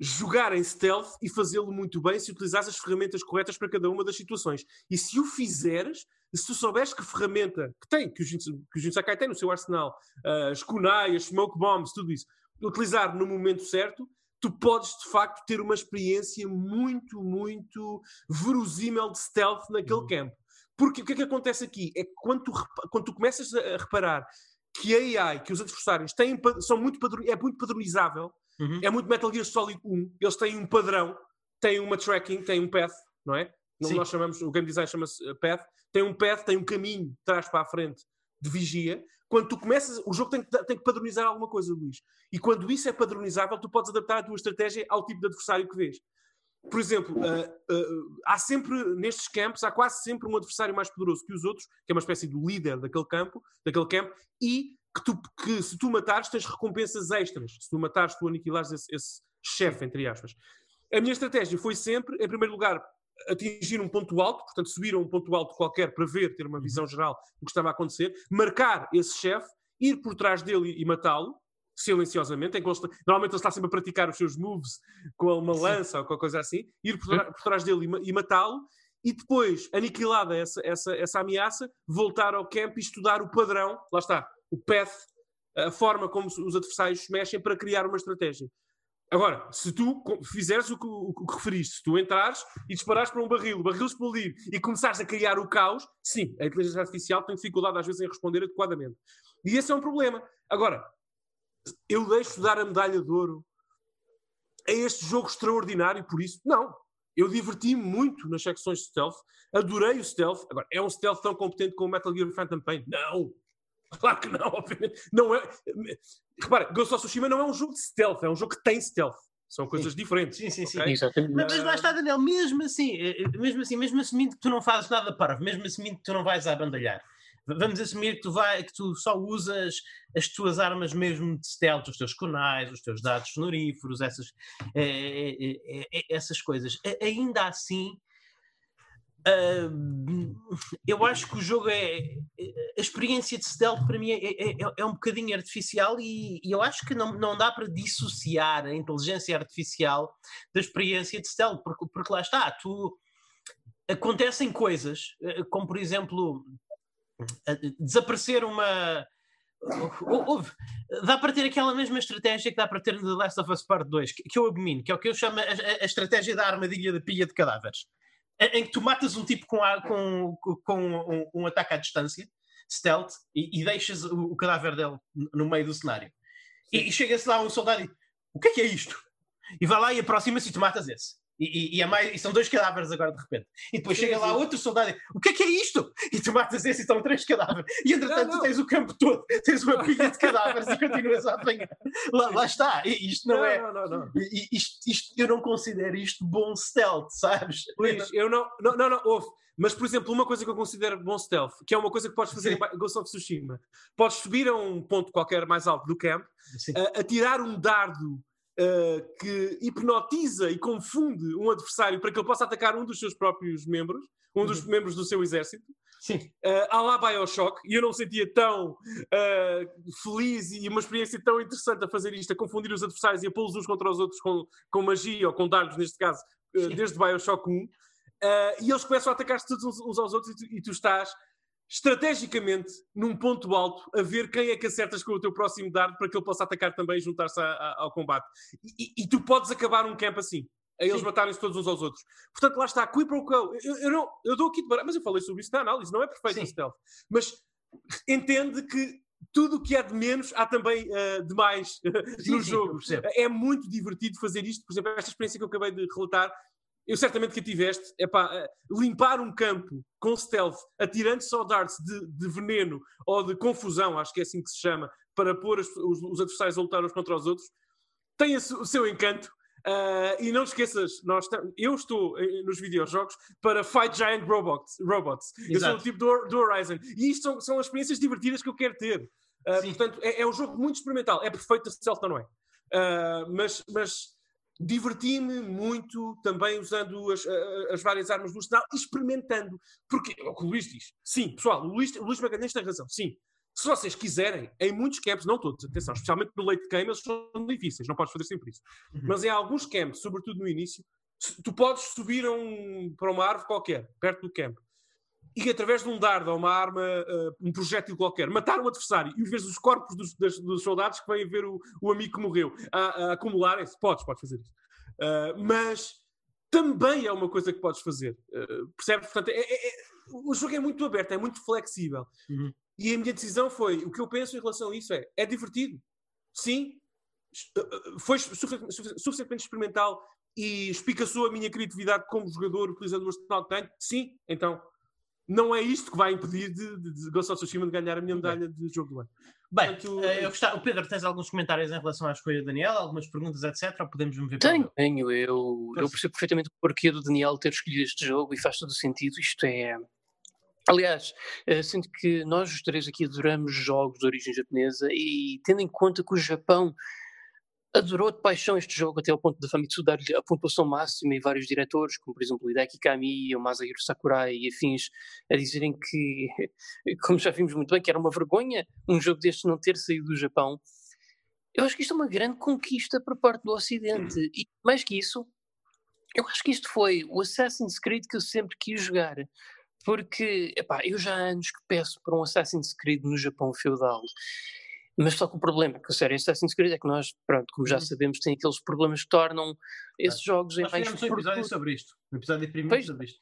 jogar em stealth e fazê-lo muito bem se utilizares as ferramentas corretas para cada uma das situações. E se o fizeres, se tu souberes que ferramenta que tem, que o, que o Jin Sakai tem no seu arsenal, uh, as kunai, as smoke bombs, tudo isso, utilizar no momento certo, tu podes de facto ter uma experiência muito, muito verosímil de stealth naquele uhum. campo. Porque o que é que acontece aqui? É que quando tu, quando tu começas a reparar que a AI, que os adversários têm, são muito é muito padronizável, uhum. é muito Metal Gear Solid 1, eles têm um padrão, têm uma tracking, têm um path, não é? Não, nós chamamos, o game design chama-se eh, path, tem um path, tem um caminho de trás para a frente de vigia. Quando tu começas, o jogo tem que, tem que padronizar alguma coisa, Luís. E quando isso é padronizável, tu podes adaptar a tua estratégia ao tipo de adversário que vês. Por exemplo, uh, uh, há sempre, nestes campos, há quase sempre um adversário mais poderoso que os outros, que é uma espécie de líder daquele campo, daquele campo, e que, tu, que se tu matares tens recompensas extras. Se tu matares, tu aniquilares esse, esse chefe, entre aspas. A minha estratégia foi sempre, em primeiro lugar, atingir um ponto alto, portanto, subir a um ponto alto qualquer para ver, ter uma visão geral do que estava a acontecer, marcar esse chefe, ir por trás dele e, e matá-lo, silenciosamente, em que ele está, normalmente ele está sempre a praticar os seus moves com uma lança Sim. ou qualquer coisa assim, ir por, por trás dele e, e matá-lo, e depois, aniquilada essa, essa, essa ameaça, voltar ao camp e estudar o padrão, lá está, o path, a forma como os adversários se mexem para criar uma estratégia. Agora, se tu fizeres o que, o que referiste, se tu entrares e disparares para um barril, o barril explodir e começares a criar o caos, sim, a inteligência artificial tem dificuldade às vezes em responder adequadamente. E esse é um problema. Agora, eu deixo dar a medalha de ouro a este jogo extraordinário por isso? Não. Eu diverti-me muito nas secções de stealth, adorei o stealth. Agora, é um stealth tão competente como o Metal Gear Phantom Pain? Não! <laughs> Claro que não, obviamente. Não é. Repara, Ghost of Tsushima não é um jogo de stealth, é um jogo que tem stealth. São coisas sim. diferentes. Sim, sim, sim. Okay? Mas, mas lá está, Daniel, mesmo assim, eh, eh, mesmo assim, mesmo assumindo que tu não fazes nada para, mesmo assumindo que tu não vais a bandalhar, vamos assumir que tu, vai, que tu só usas as tuas armas mesmo de stealth, os teus conais, os teus dados sonoríferos, essas, é, é, é, essas coisas. ainda assim, uh, eu acho que o jogo é. A experiência de stealth para mim é, é, é, é um bocadinho artificial e, e, eu acho que não, não dá para dissociar a inteligência artificial da experiência de stealth, porque, porque lá está, tu acontecem coisas, eh, como por exemplo desaparecer uma. Dá para ter aquela mesma estratégia que dá para ter no The Last of Us Part 2, que, eu abomino, que é o que eu chamo a, a, estratégia da armadilha da pilha de cadáveres. Em, que tu matas um tipo com, com, com um, um, ataque à distância, stealth, e, e deixas o, o, cadáver dele no meio do cenário. E, e chega-se lá um soldado e o que é que é isto? E vai lá e aproxima-se e tu matas esse. E, e, é mais, e são dois cadáveres agora de repente. E depois sim, chega lá outro soldado e o que é que é isto? E tu matas esse e são três cadáveres. E entretanto não, não. tens o campo todo, tens uma pilha de cadáveres e continuas a apanhar. Lá, lá <laughs> está. E isto não, não é. Isto, isto, eu não considero isto bom stealth, sabes? Luís, eu não. Não, não, não ouve. Mas, por exemplo, uma coisa que eu considero bom stealth, que é uma coisa que podes fazer Sim. em Ghost of Tsushima, podes subir a um ponto qualquer mais alto do camp, atirar um dardo uh, que hipnotiza e confunde um adversário para que ele possa atacar um dos seus próprios membros, um dos uhum. membros do seu exército. Sim. Uh, à lá Bioshock, e eu não me sentia tão uh, feliz e uma experiência tão interessante a fazer isto, a confundir os adversários e a pô-los uns contra os outros com, com magia ou com dardos, neste caso, uh, desde Bioshock 1. Uh, e eles começam a atacar-se todos uns, uns aos outros e tu, e tu estás estrategicamente num ponto alto a ver quem é que acertas com o teu próximo dardo para que ele possa atacar também e juntar-se ao combate. E, e, tu podes acabar um camp assim. a eles matarem-se todos uns aos outros. Portanto, lá está, quid pro quo. Eu, eu, não, eu dou aqui de barato, mas eu falei sobre isso na análise, não é perfeito Sim. o stealth. Mas entende que tudo o que há de menos há também eh, de mais Sim, <laughs> no sim, jogo. É muito divertido fazer isto. Por exemplo, esta experiência que eu acabei de relatar, eu certamente que tiveste, é pá, limpar um campo com stealth, atirando só darts de, de veneno ou de confusão, acho que é assim que se chama, para pôr as- os, os adversários a lutar uns contra os outros, tem o seu encanto. Ah, e não esqueças, nós eu estou eh, nos videojogos para Fight Giant Robots. robots. Eu sou o tipo do, do Horizon. E isto são, são as experiências divertidas que eu quero ter. Sim. portanto, é, é um jogo muito experimental. É perfeito a stealth, não é? Ah, mas, mas diverti-me muito também usando as, as várias armas do arsenal, experimentando. Porque é o que o Luís diz. Sim, pessoal, o Luís, o Luís Magalhães tem razão. Sim. Se vocês quiserem, em muitos camps, não todos, atenção, especialmente no late game, eles são difíceis, não podes fazer sempre isso. Uhum. Mas em alguns camps, sobretudo no início, tu podes subir um- para uma árvore qualquer, perto do camp, e através de um dardo ou uma arma, ah, um projétil qualquer, matar um adversário e vês os corpos dos, das- dos soldados que vêm ver o, o amigo que morreu a, a acumularem-se, podes, podes fazer isso. Ah, mas também é uma coisa que podes fazer. Ah, percebes? Portanto, é- é- é- o jogo é muito aberto, é muito flexível. Uhum. E a minha decisão foi: o que eu penso em relação a isso é, é divertido. Sim, foi sufici- sufici- suficientemente experimental e espicaçou a minha criatividade como jogador utilizando o arsenal que tenho. Sim, então não é isto que vai impedir de, de, de Ghost of Tsushima de ganhar a minha medalha de jogo do ano. Bem, Portanto, eh, eu gostava, o Pedro, tens alguns comentários em relação à escolha do Daniel, algumas perguntas, etc. Ou podemos mover para o Tenho, tenho. Eu, eu percebo perfeitamente o porquê do Daniel ter escolhido este jogo e faz todo o sentido. Isto é. Aliás, eh, sinto que nós os três aqui adoramos jogos de origem japonesa e tendo em conta que o Japão adorou de paixão este jogo até ao ponto da Famitsu dar-lhe a pontuação máxima e vários diretores, como por exemplo Hideki Kami, o Masahiro Sakurai e afins, a dizerem que, <laughs> como já vimos muito bem, que era uma vergonha um jogo destes não ter saído do Japão. Eu acho que isto é uma grande conquista por parte do Ocidente. E mais que isso, eu acho que isto foi o Assassin's Creed que eu sempre quis jogar. Porque, epá, eu já há anos que peço por um Assassin's Creed no Japão feudal. Mas só que o problema com a série Assassin's Creed é que nós, pronto, como já Uhum. sabemos, tem aqueles problemas que tornam esses jogos em Nós mais fizemos um episódio sobre isto. Um episódio primeiro sobre isto.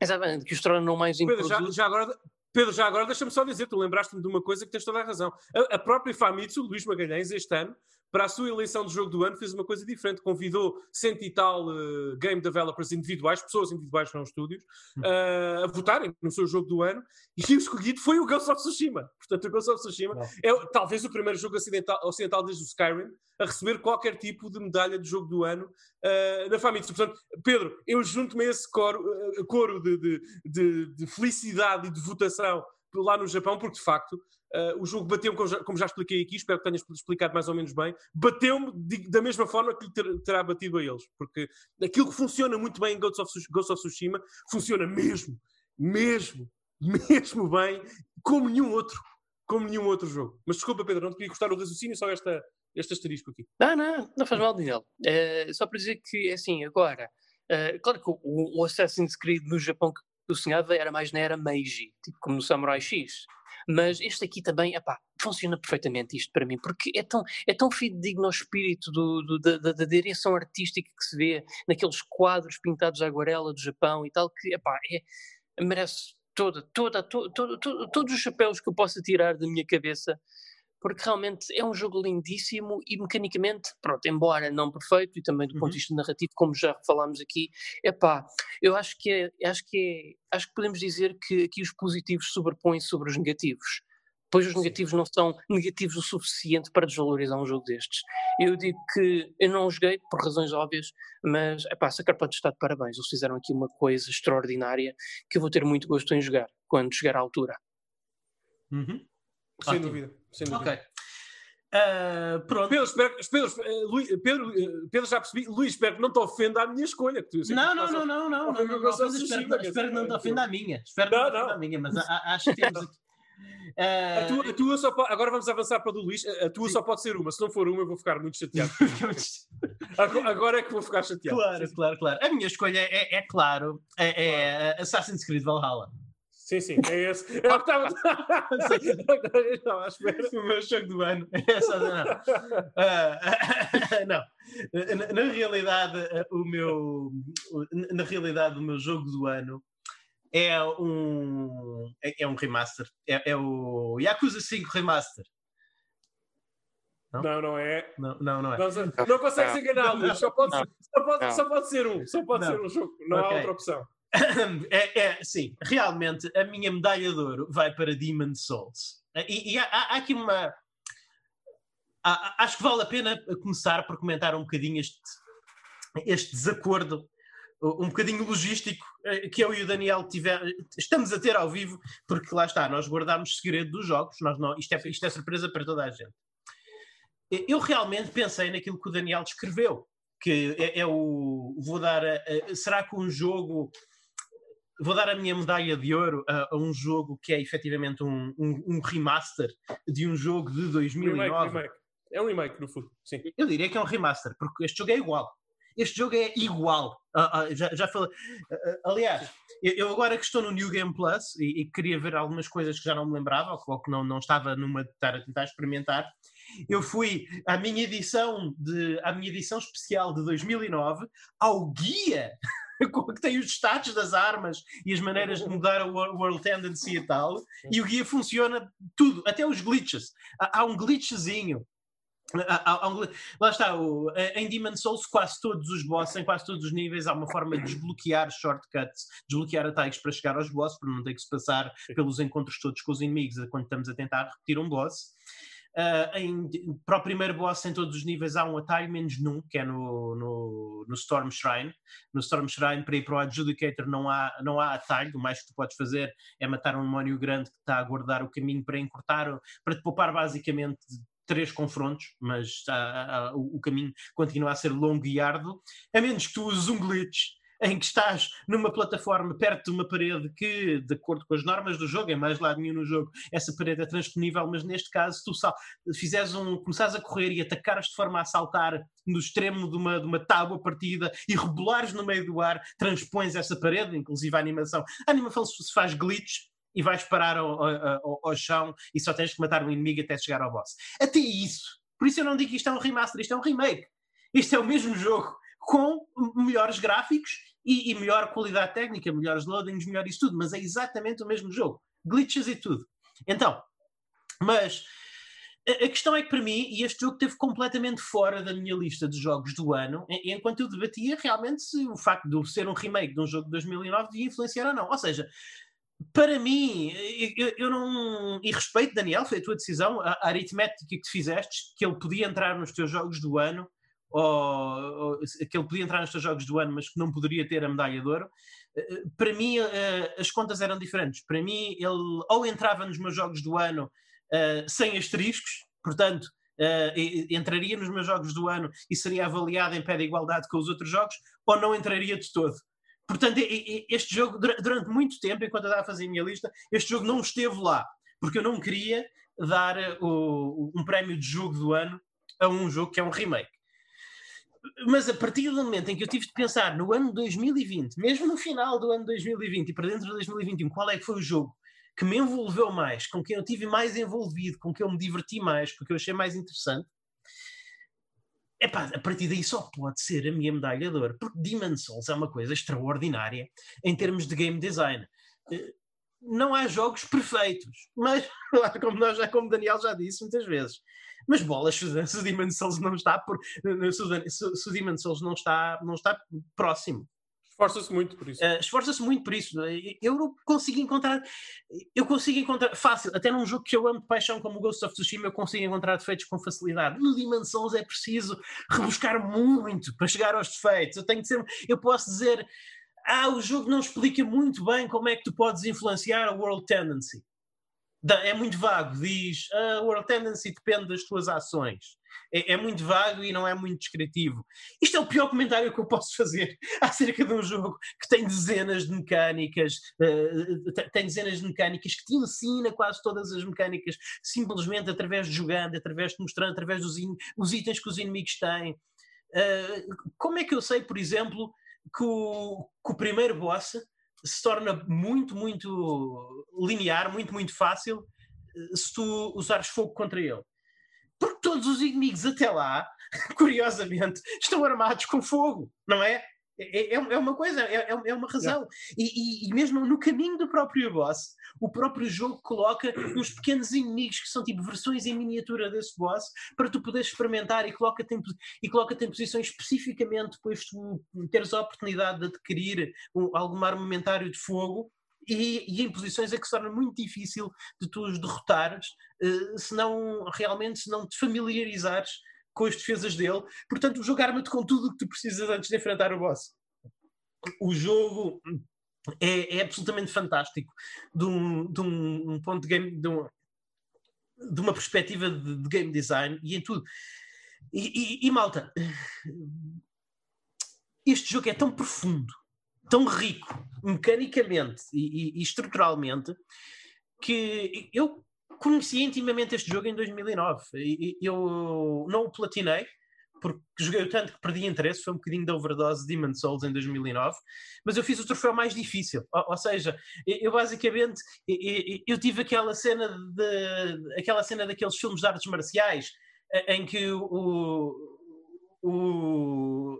Exatamente, que os tornam mais Pedro, já agora, Pedro, já agora deixa-me só dizer, tu lembraste-me de uma coisa que tens toda a razão. A, a própria Famitsu, Luís Magalhães, este ano, para a sua eleição de jogo do ano, fez uma coisa diferente. Convidou cento e tal eh, game developers individuais, pessoas individuais, não estúdios, eh, a votarem no seu jogo do ano e o escolhido foi o Ghost of Tsushima. Portanto, o Ghost of Tsushima é talvez o primeiro jogo ocidental, ocidental desde o Skyrim a receber qualquer tipo de medalha de jogo do ano eh, na Famitsu. Portanto, Pedro, eu junto-me a esse coro, eh, coro de, de- de- de felicidade e de votação lá no Japão, porque de facto eh, o jogo bateu-me, como já, expliquei aqui, espero que tenhas explicado mais ou menos bem, bateu-me da mesma forma que ter- terá batido a eles, porque aquilo que funciona muito bem em Ghost of, Ghost of Tsushima funciona mesmo, mesmo, <laughs> mesmo bem, como nenhum outro, como nenhum outro jogo. Mas desculpa, Pedro, não te queria cortar o raciocínio, só esta, este asterisco aqui. Não, não, não faz mal, Daniel. Eh, só para dizer que, assim, agora, eh, claro que o, o Assassin's Creed no Japão que eu sonhava era mais na era Meiji, tipo como no Samurai X. Mas este aqui também, epá, funciona perfeitamente isto para mim, porque é tão, é tão fidedigno ao espírito do, do- da, da- direção artística que se vê naqueles quadros pintados à aguarela do Japão e tal, que, epá, é, merece toda, toda, to- to- to- todos os chapéus que eu possa tirar da minha cabeça porque realmente é um jogo lindíssimo e mecanicamente, pronto, embora não perfeito e também do ponto Uhum. de vista narrativo, como já falámos aqui, epá, eu acho que é, acho que é, acho que podemos dizer que aqui os positivos sobrepõem-se sobre os negativos. Pois os Sim. negativos não são negativos o suficiente para desvalorizar um jogo destes. Eu digo que eu não joguei por razões óbvias, mas epá, Sucker Punch está de parabéns. Eles fizeram aqui uma coisa extraordinária que eu vou ter muito gosto em jogar quando chegar à altura. Uhum. Sem Ótimo. dúvida. Sem dúvida. Ok. Ah, pronto. Pedro, espero, Pedro, eh, Luís- Pedro, eh, Pedro, já percebi. Luís, espero que não te ofenda a minha escolha. Não, não, não, não, não, não, não, o não, Ghost of mas espero, espero que não te ofenda a minha. Espero que Não, não te ofenda não. a minha, mas a- a- acho que temos <laughs> aqui. Ah, A tua, a tua só pode, agora vamos avançar para a do Luís. A a tua só pode ser uma. Se não for uma, eu vou ficar muito chateado. <laughs> Agora agora é que vou ficar chateado. claro, claro, claro. A minha escolha é, é claro, é, é Assassin's Creed Valhalla. Sim, sim, é esse. É o que estava, estava à espera. O meu jogo do ano. É só, não. Uh, <laughs> não. Na, na, realidade, o meu, na realidade, o meu jogo do ano é um, é, é um remaster. É, é, o Yakuza 5 Remaster. Não, não, não é. Não, não, não é. Não, não consegues enganá-los. Só, pode, só, pode, só pode ser um. Só pode ser um jogo. Não okay. há outra opção. <coughs> É, é, sim, realmente a minha medalha de ouro vai para Demon Souls. E, e há, há, aqui uma. Há, acho que vale a pena começar por comentar um bocadinho este, este desacordo, um bocadinho logístico, eh, que eu e o Daniel tiver, estamos a ter ao vivo, porque lá está, nós guardamos segredo dos jogos, nós não, isto, é, isto é surpresa para toda a gente. Eu realmente pensei naquilo que o Daniel descreveu, que é, é o. Vou dar. A, a, será que um jogo vou dar a minha medalha de ouro a, a um jogo que é efetivamente um, um, um, remaster de um jogo de 2009. Remake, remake. É um remake, no fundo, sim. Eu diria que é um remaster, porque este jogo é igual. Este jogo é igual. Uh, uh, já, já falei. Uh, aliás, eu agora que estou no New Game Plus e, e, queria ver algumas coisas que já não me lembrava, ou que não, não estava numa de estar a tentar experimentar, eu fui à minha edição de à minha edição especial de 2009 ao guia <laughs> que tem os status das armas e as maneiras de mudar a World Tendency e tal, e o guia funciona tudo, até os glitches. Há, há um glitchzinho Há, há um, lá está, o, em Demon Souls, quase todos os bosses, em quase todos os níveis, há uma forma de desbloquear shortcuts, desbloquear atalhos para chegar aos bosses, para não ter que se passar pelos encontros todos com os inimigos quando estamos a tentar repetir um boss. Uh, em, para o primeiro boss em todos os níveis há um atalho menos num, que é no, no, no, Storm Shrine. No Storm Shrine, para ir para o Adjudicator, não há, não há atalho. O mais que tu podes fazer é matar um demónio grande que está a guardar o caminho para encurtar, para te poupar basicamente três confrontos, mas uh, o, o caminho continua a ser longo e árduo, a menos que tu uses um glitch em que estás numa plataforma perto de uma parede que, de acordo com as normas do jogo, é mais lado nenhum no jogo, essa parede é transponível, mas neste caso, se tu fizeres um, começares a correr e atacares de forma a saltar no extremo de uma, de uma tábua partida e rebolares no meio do ar, transpões essa parede, inclusive a animação. A animação se faz glitch, e vais parar ao, ao, ao, chão e só tens que matar um inimigo até chegar ao boss. Até isso. Por isso eu não digo que isto é um remaster, isto é um remake. Isto é o mesmo jogo com melhores gráficos e, e, melhor qualidade técnica, melhores loadings, melhor isso tudo, mas é exatamente o mesmo jogo. Glitches e tudo. Então, mas a, questão é que para mim, e este jogo esteve completamente fora da minha lista de jogos do ano, enquanto eu debatia realmente se o facto de ser um remake de um jogo de 2009 devia influenciar ou não. Ou seja, para mim, eu, eu, não. E respeito, Daniel, foi a tua decisão, a, a aritmética que fizeste, que ele podia entrar nos teus jogos do ano, ou, ou, que ele podia entrar nos teus jogos do ano, mas que não poderia ter a medalha de ouro. Eh, eh, para mim, eh, as contas eram diferentes. Para mim, ele ou entrava nos meus jogos do ano sem asteriscos, portanto, entraria nos meus jogos do ano e seria avaliado em pé de igualdade com os outros jogos, ou não entraria de todo. Portanto, este jogo, durante muito tempo, enquanto eu estava a fazer a minha lista, este jogo não esteve lá, porque eu não queria dar o, um prémio de jogo do ano a um jogo que é um remake mas a partir do momento em que eu tive de pensar no ano 2020, mesmo no final do ano 2020 e para dentro de 2021, qual é que foi o jogo que me envolveu mais, com quem eu tive mais envolvido, com quem eu me diverti mais, com que eu achei mais interessante, epá, a partir daí só pode ser a minha medalha de ouro, porque Demon Souls é uma coisa extraordinária em termos de game design. Eh, não há jogos perfeitos, mas <laughs> como, nós como Daniel já disse muitas vezes, mas bolas, <laughs> se, se o Demon Souls não está por, se, se, se o Demon Souls não está, não está próximo. Esforça-se muito por isso. Uh, Esforça-se muito por isso. Eu não consigo encontrar. Eu consigo encontrar. Fácil. Até num jogo que eu amo de paixão, como o Ghost of Tsushima, eu consigo encontrar defeitos com facilidade. No Demon Souls é preciso rebuscar muito para chegar aos defeitos. Eu tenho de ser. Eu posso dizer. Ah, o jogo não explica muito bem como é que tu podes influenciar a World Tendency é muito vago, diz a ah, World Tendency depende das tuas ações. É, é, muito vago e não é muito descritivo. Isto é o pior comentário que eu posso fazer <laughs> acerca de um jogo que tem dezenas de mecânicas, uh, tem dezenas de mecânicas, que te ensina quase todas as mecânicas, simplesmente através de jogando, através de mostrando, através dos os itens que os inimigos têm. Uh, como é que eu sei, por exemplo, que o, que o primeiro boss se torna muito, muito linear, muito, muito fácil se tu usares fogo contra ele. Porque todos os inimigos até lá, <laughs> curiosamente, estão armados com fogo, não é? É, é, é uma coisa, é, é uma razão. E, e, e, mesmo no caminho do próprio boss, o próprio jogo coloca uns pequenos inimigos que são tipo versões em miniatura desse boss para tu poderes experimentar e coloca-te em, e coloca em posições especificamente depois tu teres a oportunidade de adquirir um, algum armamentário de fogo e, e, em posições em que se torna muito difícil de tu os derrotares, uh, se não realmente se não te familiarizares com as defesas dele. Portanto, o jogo arma-te com tudo o que tu precisas antes de enfrentar o boss. O jogo é, é absolutamente fantástico de um, de um, ponto de game, de, um, de uma perspectiva de, de, game design e em tudo. E, e, e malta, este jogo é tão profundo, tão rico, mecanicamente e, e, estruturalmente, que eu conheci intimamente este jogo em 2009. Eu não o platinei, porque joguei tanto que perdi interesse, foi um bocadinho da overdose de Demon Souls em 2009, mas eu fiz o troféu mais difícil, ou, ou seja, eu, basicamente eu, eu, tive aquela cena de aquela cena daqueles filmes de artes marciais em que o, o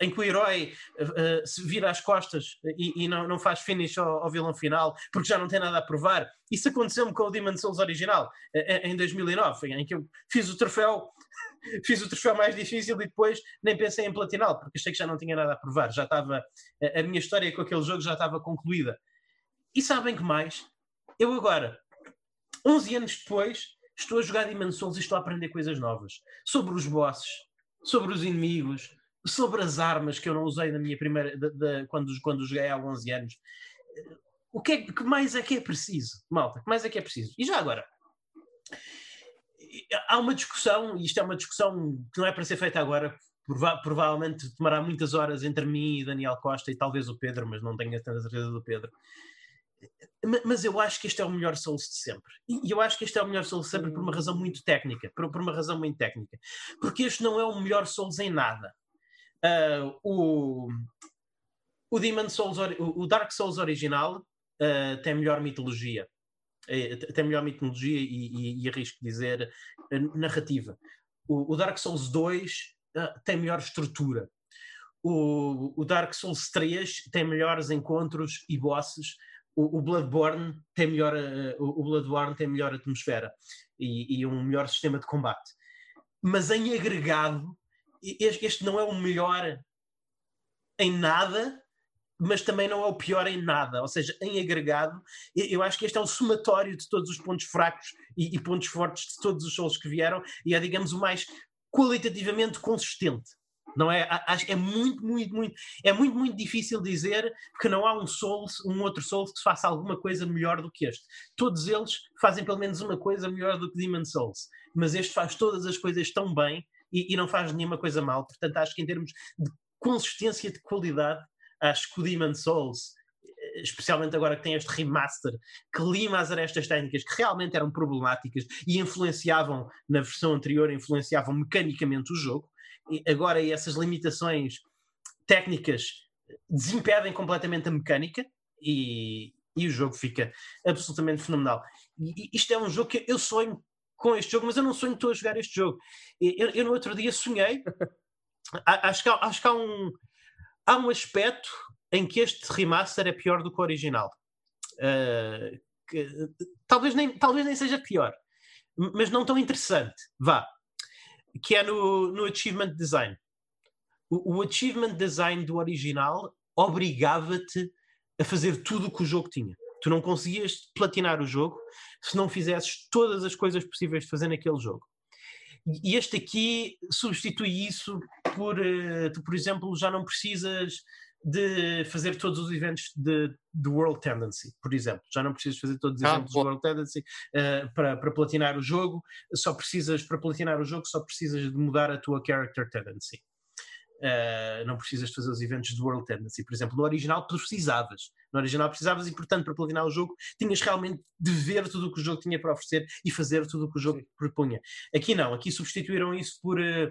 em que o herói uh, se vira às costas e, e não, não, faz finish ao, ao, vilão final porque já não tem nada a provar. Isso aconteceu-me com o Demon Souls original uh, em 2009, em que eu fiz o troféu <laughs> fiz o troféu mais difícil e depois nem pensei em platinal porque achei que já não tinha nada a provar, já estava a, a minha história com aquele jogo já estava concluída. E sabem que mais? Eu agora, 11 anos depois, estou a jogar Demon Souls e estou a aprender coisas novas sobre os bosses, sobre os inimigos, sobre as armas que eu não usei na minha primeira de, de, quando, quando joguei há 11 anos. O que, é, que mais é que é preciso, malta? que mais é que é preciso? E já agora, há uma discussão, e isto é uma discussão que não é para ser feita agora, prova provavelmente tomará muitas horas entre mim e Daniel Costa e talvez o Pedro, mas não tenho tanta certeza do Pedro. Mas eu acho que este é o melhor Souls de sempre. E eu acho que este é o melhor Souls de sempre por uma razão muito técnica. Por, por uma razão muito técnica. Porque este não é o melhor Souls em nada. Uh, o, o Demon Souls, o Dark Souls original uh, tem melhor mitologia. É, tem melhor mitologia e, e, e arrisco dizer narrativa. O, o, Dark Souls 2 uh, tem melhor estrutura. O, o, Dark Souls 3 tem melhores encontros e bosses. O, o Bloodborne tem melhor o, Bloodborne tem melhor atmosfera e, e um melhor sistema de combate. Mas em agregado este não é o melhor em nada, mas também não é o pior em nada. Ou seja, em agregado, eu acho que este é o somatório de todos os pontos fracos e, e pontos fortes de todos os shows que vieram e é, digamos, o mais qualitativamente consistente. Não é? Acho é muito, muito, muito, é muito, muito difícil dizer que não há um Souls, um outro Souls que faça alguma coisa melhor do que este. Todos eles fazem pelo menos uma coisa melhor do que Demon Souls, mas este faz todas as coisas tão bem e, e, não faz nenhuma coisa mal. Portanto, acho que em termos de consistência de qualidade, acho que o Demon Souls, especialmente agora que tem este remaster, que lima as arestas técnicas que realmente eram problemáticas e influenciavam, na versão anterior, influenciavam mecanicamente o jogo. E agora essas limitações técnicas desimpedem completamente a mecânica e, e o jogo fica absolutamente fenomenal. E, isto é um jogo que eu sonho com este jogo, mas eu não sonho estou a jogar este jogo. Eu, eu no outro dia sonhei, acho que, há, acho que há, um, há um aspecto em que este remaster é pior do que o original. Uh, que, talvez, nem, talvez nem seja pior, mas não tão interessante. Vá. Que é no, no Achievement Design. O, o Achievement Design do original obrigava-te a fazer tudo o que o jogo tinha. Tu não conseguias platinar o jogo se não fizesses todas as coisas possíveis de fazer naquele jogo. E este aqui substitui isso por, uh, tu, por exemplo, já não precisas de fazer todos os eventos de, de World Tendency, por exemplo. Já não precisas fazer todos os ah, eventos de World Tendency uh, para, para platinar o jogo. Só precisas, para platinar o jogo, só precisas de mudar a tua Character Tendency. Uh, não precisas fazer os eventos de World Tendency, por exemplo. No original precisavas. No original precisavas e, portanto, para platinar o jogo, tinhas realmente de ver tudo o que o jogo tinha para oferecer e fazer tudo o que o jogo Sim. propunha. Aqui não, aqui substituíram isso por uh,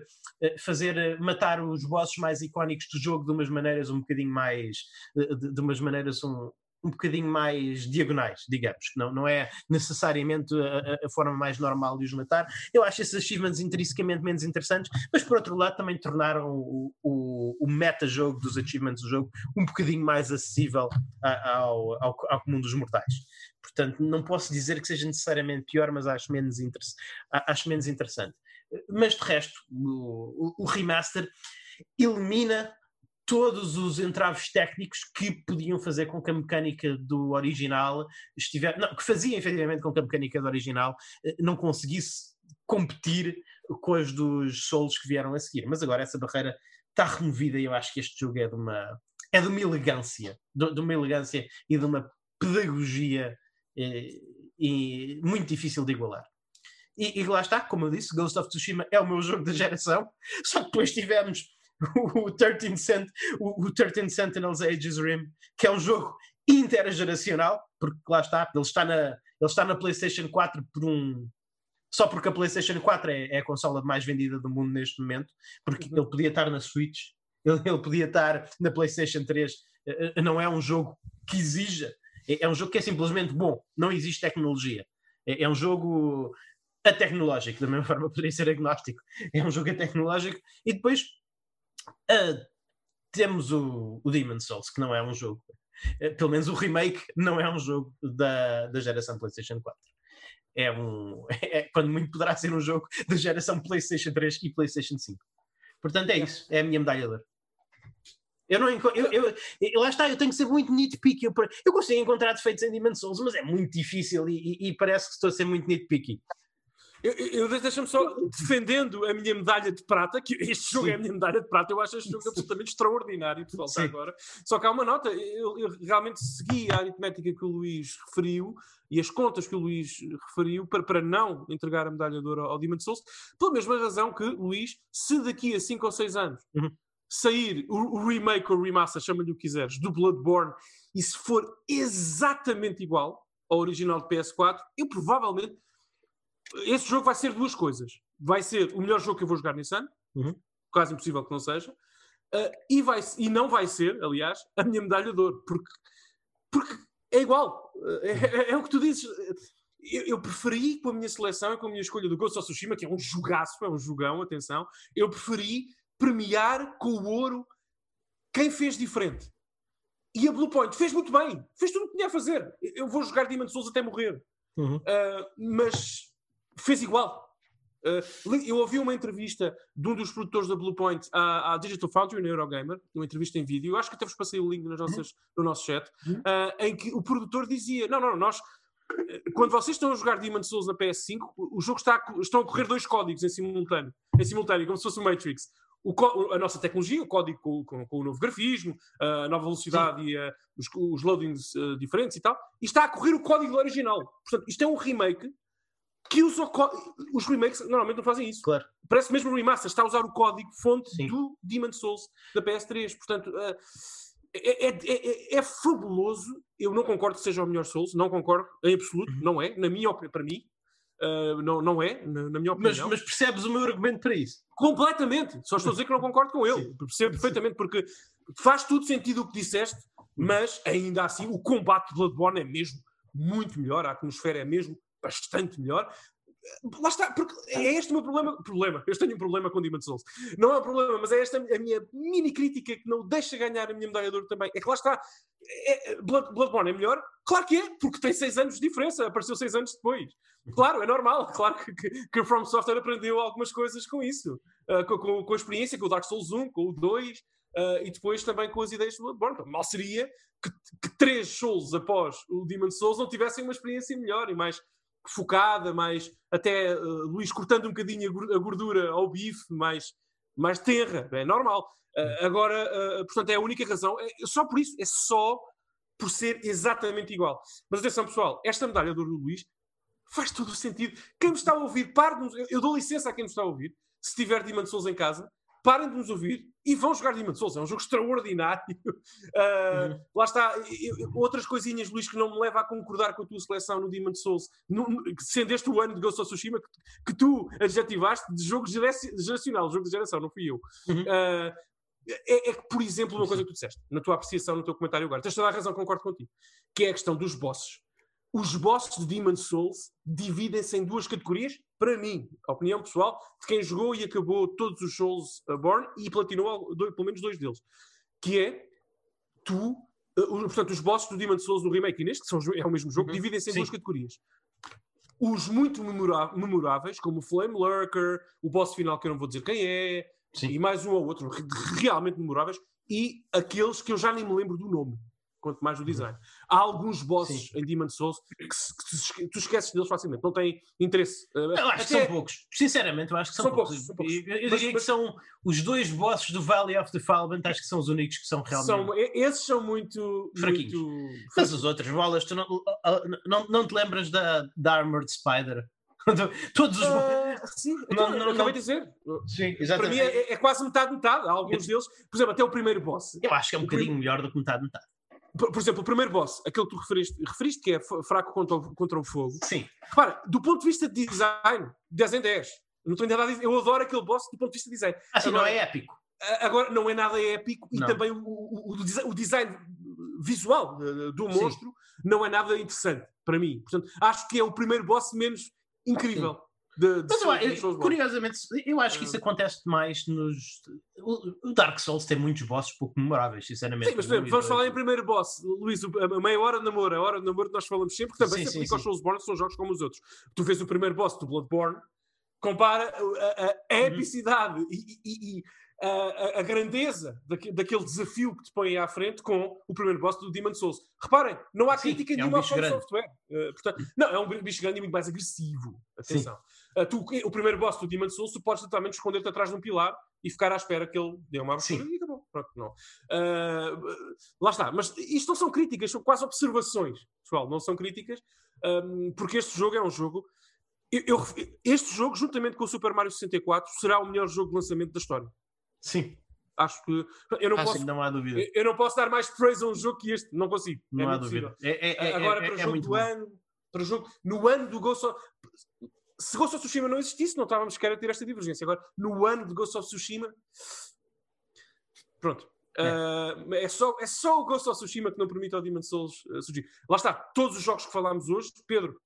fazer matar os bosses mais icónicos do jogo de umas maneiras um bocadinho mais. de, de umas maneiras um, um bocadinho mais diagonais, digamos, não, não é necessariamente a, a, forma mais normal de os matar. Eu acho esses achievements intrinsecamente menos interessantes, mas por outro lado também tornaram o, o, o meta-jogo dos achievements do jogo um bocadinho mais acessível ao, ao, ao comum dos mortais. Portanto, não posso dizer que seja necessariamente pior, mas acho menos, acho menos interessante. Mas de resto, o, o remaster elimina todos os entraves técnicos que podiam fazer com que a mecânica do original estivesse. Não, que fazia efetivamente com que a mecânica do original eh, não conseguisse competir com as dos solos que vieram a seguir. Mas agora essa barreira está removida e eu acho que este jogo é de uma. É de uma elegância, de, de uma elegância e de uma pedagogia eh, e muito difícil de igualar. E, e, lá está, como eu disse, Ghost of Tsushima é o meu jogo da geração, <laughs> só que depois tivemos o 13, Cent, o, o 13 Sentinels Ages Rim, que é um jogo intergeracional, porque lá está, ele está na, ele está na PlayStation 4 por um. Só porque a PlayStation 4 é, é a consola mais vendida do mundo neste momento, porque uhum. ele podia estar na Switch, ele, ele podia estar na PlayStation 3. Eh, eh, não é um jogo que exija, é, é um jogo que é simplesmente bom, não existe tecnologia. É, é um jogo a tecnológico, da mesma forma poderia ser agnóstico. É um jogo a tecnológico e depois Uh, temos o, o Demon Souls, que não é um jogo. Uh, pelo menos o remake não é um jogo da, da geração PlayStation 4. É um. <laughs> É, quando muito poderá ser um jogo da geração PlayStation 3 e PlayStation 5. Portanto, é isso. É a minha medalha de ouro. Eu não eu, eu, eu, lá está, eu tenho que ser muito nitpicky. Eu, eu consigo encontrar defeitos em Demon Souls, mas é muito difícil e, e, e parece que estou a ser muito nitpicky. Eu, eu deixa-me só defendendo a minha medalha de prata, que este jogo Sim. é a minha medalha de prata, eu acho este jogo absolutamente extraordinário de voltar agora. Só que há uma nota, eu, eu, realmente segui a aritmética que o Luís referiu e as contas que o Luís referiu para, para não entregar a medalha de ouro ao Demon Souls, pela mesma razão que, Luís, se daqui a 5 ou 6 anos uhum. sair o, o, remake ou remaster, chama-lhe o que quiseres, do Bloodborne, e se for exatamente igual ao original de PS4, eu provavelmente esse jogo vai ser duas coisas. Vai ser o melhor jogo que eu vou jogar nesse ano, uhum. quase impossível que não seja, uh, e, vai, e não vai ser, aliás, a minha medalha de ouro, porque, porque é igual. É, é, é o que tu dizes. Eu, eu, preferi com a minha seleção e com a minha escolha do Ghost of Tsushima, que é um jogaço, é um jogão, atenção, eu preferi premiar com o ouro quem fez diferente. E a Blue Point fez muito bem, fez tudo o que tinha a fazer. Eu vou jogar Demon Souls até morrer. Uhum. Uh, mas fez igual. Uh, eu ouvi uma entrevista de um dos produtores da Bluepoint à, à Digital Foundry, na Eurogamer, uma entrevista em vídeo, eu acho que até vos passei o link nas nossas, no nosso chat, uh, em que o produtor dizia: Não, não, nós. Quando vocês estão a jogar Demon Souls na PS5, o jogo está a, estão a correr dois códigos em simultâneo, em simultâneo, como se fosse o Matrix. O, a nossa tecnologia, o código com, com, com o novo grafismo, a nova velocidade Sim. e uh, os, os, loadings uh, diferentes e tal, e está a correr o código original. Portanto, isto é um remake que usa os remakes normalmente não fazem isso. Claro. Parece mesmo o remaster, está a usar o código fonte Sim. do Demon Souls da PS3. Portanto, uh, é, é, é, é, fabuloso. Eu não concordo que seja o melhor Souls, não concordo em absoluto, uhum. não é. Na minha opinião, para mim, uh, não, não é, na, na minha opinião. Mas, mas, percebes o meu argumento para isso? Completamente. Só estou a dizer que não concordo com ele. Sim. Percebo perfeitamente, porque faz tudo sentido o que disseste, uhum. mas ainda assim o combate de Bloodborne é mesmo muito melhor, a atmosfera é mesmo bastante melhor. Lá está, porque é este o meu problema. Problema, eu tenho um problema com Demon Souls. Não é um problema, mas é esta a minha mini crítica que não deixa ganhar a minha medalha de ouro também. É que lá está, é, Blood, Bloodborne é melhor? Claro que é, porque tem seis anos de diferença, apareceu seis anos depois. Claro, é normal, <laughs> claro que, que, que From Software aprendeu algumas coisas com isso, uh, com, com, com, a experiência, com o Dark Souls 1, com o 2. Uh, e depois também com as ideias do Bloodborne. Mal seria que, que três Souls após o Demon Souls não tivessem uma experiência melhor e mais focada, mais até uh, Luís cortando um bocadinho a gordura ao bife, mais, mais terra, é normal. Uh, agora, uh, portanto, é a única razão, é, só por isso, é só por ser exatamente igual. Mas atenção, pessoal, esta medalha do Luís faz todo o sentido. Quem me está a ouvir, pare eu, eu dou licença a quem me está a ouvir, se tiver Souls em casa, parem de nos ouvir e vão jogar Demon Souls. É um jogo extraordinário. Uh, <laughs> uhum. Lá está. Outras coisinhas, Luís, que não me leva a concordar com a tua seleção no Demon Souls, no, sendo este o ano de Ghost of Tsushima que, que tu adjetivaste de jogo geracional, jogo de geração, não fui eu. Uhum. Uh, É, é que, por exemplo, uma coisa que tu disseste, na tua apreciação, no teu comentário agora, tens toda a razão, concordo contigo, que é a questão dos bosses. Os bosses de Demon Souls dividem-se em duas categorias, para mim, a opinião pessoal, de quem jogou e acabou todos os Souls Born e platinou dois, pelo menos dois deles, que é tu, uh, portanto, os bosses do Demon Souls no remake e neste, que são, é o mesmo jogo, uhum. dividem-se em Sim. duas categorias os muito memoráveis, como o Flame Lurker, o boss final que eu não vou dizer quem é, Sim. e mais um ou outro realmente memoráveis, e aqueles que eu já nem me lembro do nome quanto mais o uhum. design. Há alguns bosses Sim. em Demon Souls que, que, que, tu esqueces deles facilmente, não têm interesse. Eu acho que são poucos. Sinceramente, eu acho que são, são poucos. poucos. Eu, eu diria mas, que são os dois bosses do Valley of the Fallen, acho que são os únicos que são realmente. São, esses são muito fraquinhos. Muito... Mas os outros bolas, tu não, não, não te lembras da, da Armored Spider? <laughs> Todos os. Uh, sim, então, não, não, acabei de dizer. Sim, exatamente. Para mim é, é quase metade-metade. Alguns deles, por exemplo, até o primeiro boss. Eu acho que é um bocadinho melhor do que metade-metade. Por, por, exemplo, o primeiro boss, aquele que tu referiste, referiste que é fraco contra o, contra o fogo. Sim. Repara, do ponto de vista de design, 10 em 10. Não estou ainda a dizer, eu adoro aquele boss do ponto de vista de design. Assim, agora, não é épico. Agora, não é nada épico não. e também o, o, o, design visual do monstro Sim. não é nada interessante para mim. Portanto, acho que é o primeiro boss menos incrível. Sim. De, de mas eu, curiosamente, eu acho que isso ah. acontece mais nos. O, Dark Souls tem muitos bosses pouco memoráveis, sinceramente. Sim, mas vamos falar em primeiro boss, Luís, a meia hora de namoro, a hora de namoro que nós falamos sempre, que também sim, se aplica sim, aos Soulsborne, são jogos como os outros. Tu vês o primeiro boss do Bloodborne, compara a, a, a uhum. epicidade uhum. e, e, e a, a, grandeza daquele desafio que te põe à frente com o primeiro boss do Demon Souls. Reparem, não há crítica Sim, nenhuma é um ao software. Uh, portanto, não, é um bicho grande e muito mais agressivo. Atenção. Uh, tu, o primeiro boss do Demon Souls, tu podes totalmente esconder-te atrás de um pilar e ficar à espera que ele dê uma abertura e acabou. Pronto, não. Uh, lá está. Mas isto não são críticas, são quase observações, pessoal. Não são críticas, um, porque este jogo é um jogo. Eu, eu, este jogo, juntamente com o Super Mario 64, será o melhor jogo de lançamento da história. Sim. Acho que eu não, posso, não há dúvida. Eu não posso dar mais praise a um jogo que este, não consigo. Não é há dúvida. É, é, é, Agora, para o jogo do bom. ano, para o jogo, no ano do Ghost of. Se Ghost of Tsushima não existisse, não estávamos sequer a ter esta divergência. Agora, no ano de Ghost of Tsushima, pronto. Uh, é, só, é só o Ghost of Tsushima que não permite ao Demon Souls uh, surgir. Lá está, todos os jogos que falámos hoje, Pedro,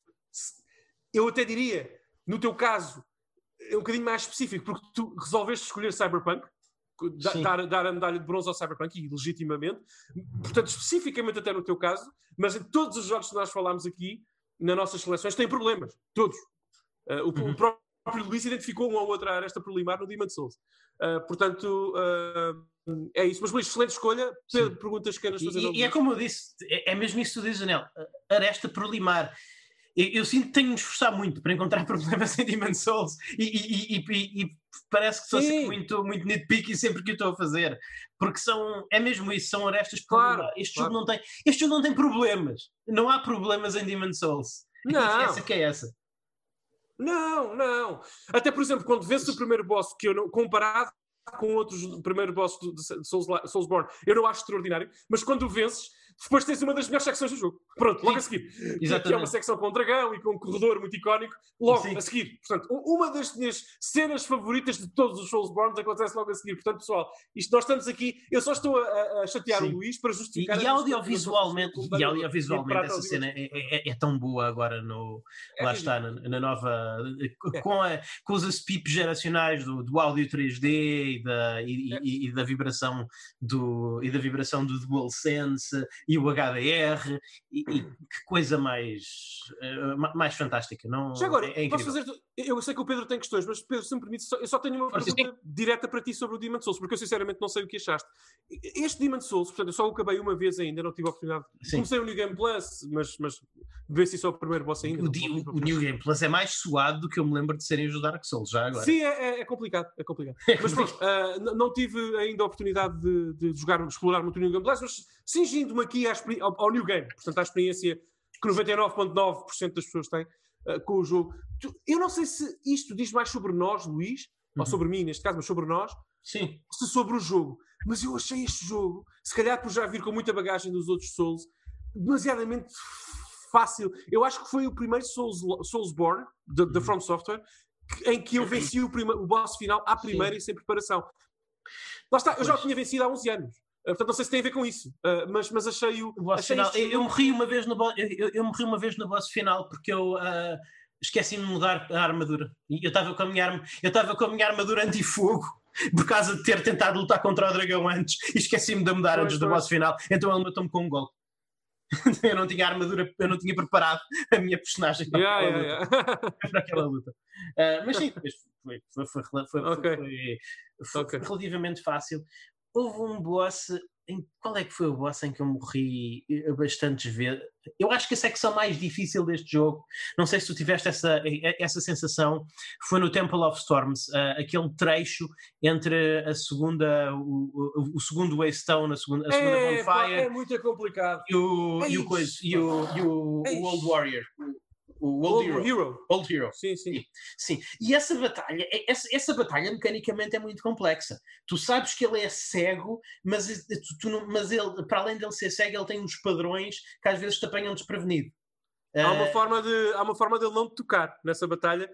eu até diria, no teu caso, é um bocadinho mais específico, porque tu resolveste escolher Cyberpunk, dar, dar a medalha de bronze ao Cyberpunk, e legitimamente, portanto, especificamente até no teu caso, mas em todos os jogos que nós falámos aqui, nas nossas seleções, têm problemas, todos. Uh, o, uhum. o, próprio Luís identificou uma ou outra aresta problemar no Demon Souls. Uh, portanto, uh, é isso. Mas, Luís, excelente escolha. Pedro, perguntas que queiras fazer. E, e é como eu disse, é, é mesmo isso que tu dizes, Anel. Aresta problemar eu, eu sinto que tenho de me esforçar muito para encontrar <laughs> problemas em Demon Souls e, e, e, e parece que estou assim muito, muito nitpicky sempre que o estou a fazer. Porque são, é mesmo isso, são arestas claro, este, claro. jogo não tem, este jogo não tem problemas. Não há problemas em Demon Souls. Não. <laughs> Essa que é essa. Não, não. Até, por exemplo, quando vês o primeiro boss que eu não, comparado com outros primeiro boss de Souls, Soulsborne, eu não acho extraordinário, mas quando o vences, depois tens uma das melhores secções do jogo. Pronto, logo Sim, a seguir. Exatamente. Que é uma secção com um dragão e com um corredor muito icónico, logo Sim. a seguir. Portanto, uma das minhas cenas favoritas de todos os Soulsborne acontece logo a seguir. Portanto, pessoal, isto nós estamos aqui, eu só estou a, a chatear Sim. o Luís para justificar. E, e audiovisualmente, e audiovisualmente essa cena é, é, é, tão boa agora no. É lá está, na, na nova. É. Com, a, com os aspipes geracionais do, do áudio 3D e da, e, é. e, e da vibração do, e da vibração do DualSense e o HDR, e, e que coisa mais, uh, mais fantástica. Não, Já agora, é, é posso fazer. Eu sei que o Pedro tem questões, mas Pedro, se me permite, eu só tenho uma pergunta sim. direta para ti sobre o Demon Souls, porque eu sinceramente não sei o que achaste. Este Demon Souls, portanto, eu só o acabei uma vez ainda, não tive a oportunidade. Sim. Comecei o New Game Plus, mas, mas ver se isso é o primeiro boss ainda. O, di, o, New Game Plus é mais suado do que eu me lembro de serem os Dark Souls, já agora. Sim, é, é, é complicado, é complicado. <laughs> mas pronto, uh, não tive ainda a oportunidade de, de jogar, explorar muito o New Game Plus, mas cingindo-me aqui ao, ao, New Game, portanto, à experiência que 99,9% das pessoas têm uh, com o jogo. Eu não sei se isto diz mais sobre nós, Luís, uhum. ou sobre mim, neste caso, mas sobre nós, Sim. se sobre o jogo. Mas eu achei este jogo, se calhar por já vir com muita bagagem dos outros Souls, demasiadamente fácil. Eu acho que foi o primeiro Souls, Soulsborne da uhum. From Software em que eu venci o, prima, o boss final à primeira Sim. e sem preparação. Lá está, eu já o Pois. tinha vencido há 11 anos. Uh, portanto, não sei se tem a ver com isso. Uh, mas, mas achei-o. O boss achei final. Eu, eu morri uma vez no bo- eu, eu- morri uma vez no boss final porque eu ah, esqueci-me de mudar a armadura. E eu estava com a minha arma, eu estava com a minha armadura anti-fogo <laughs> por causa de ter tentado lutar contra o dragão antes e esqueci-me de mudar Pois, antes do pois. boss final. Então ele matou-me com um golpe. <laughs> eu não tinha armadura, eu não tinha preparado a minha personagem para, Yeah, aquela, yeah, luta, yeah. <laughs> para aquela luta. Ah, mas sim, foi, foi, foi, foi, foi, Ok. foi- foi Ok. relativamente fácil. Houve um boss. Em, qual é que foi o boss em que eu morri eh, bastantes vezes? Eu acho que a secção mais difícil deste jogo, não sei se tu tiveste essa, eh, essa sensação, foi no Temple of Storms, ah, aquele trecho entre a segunda, o, o, o segundo Waystone, a segunda, a segunda É, Bonfire é muito complicado. e o, e o, coisa, e o, e o, o Old Warrior, o, Old Old Hero. Hero. Old Hero. Sim, sim. Sim, e essa batalha, é- essa, essa batalha mecanicamente é muito complexa. Tu sabes que ele é cego, mas, eh, tu- tu não- mas ele, para além dele ser cego, ele tem uns padrões que às vezes te apanham desprevenido. Há uma, Eh, forma de, há uma forma dele não te tocar nessa batalha.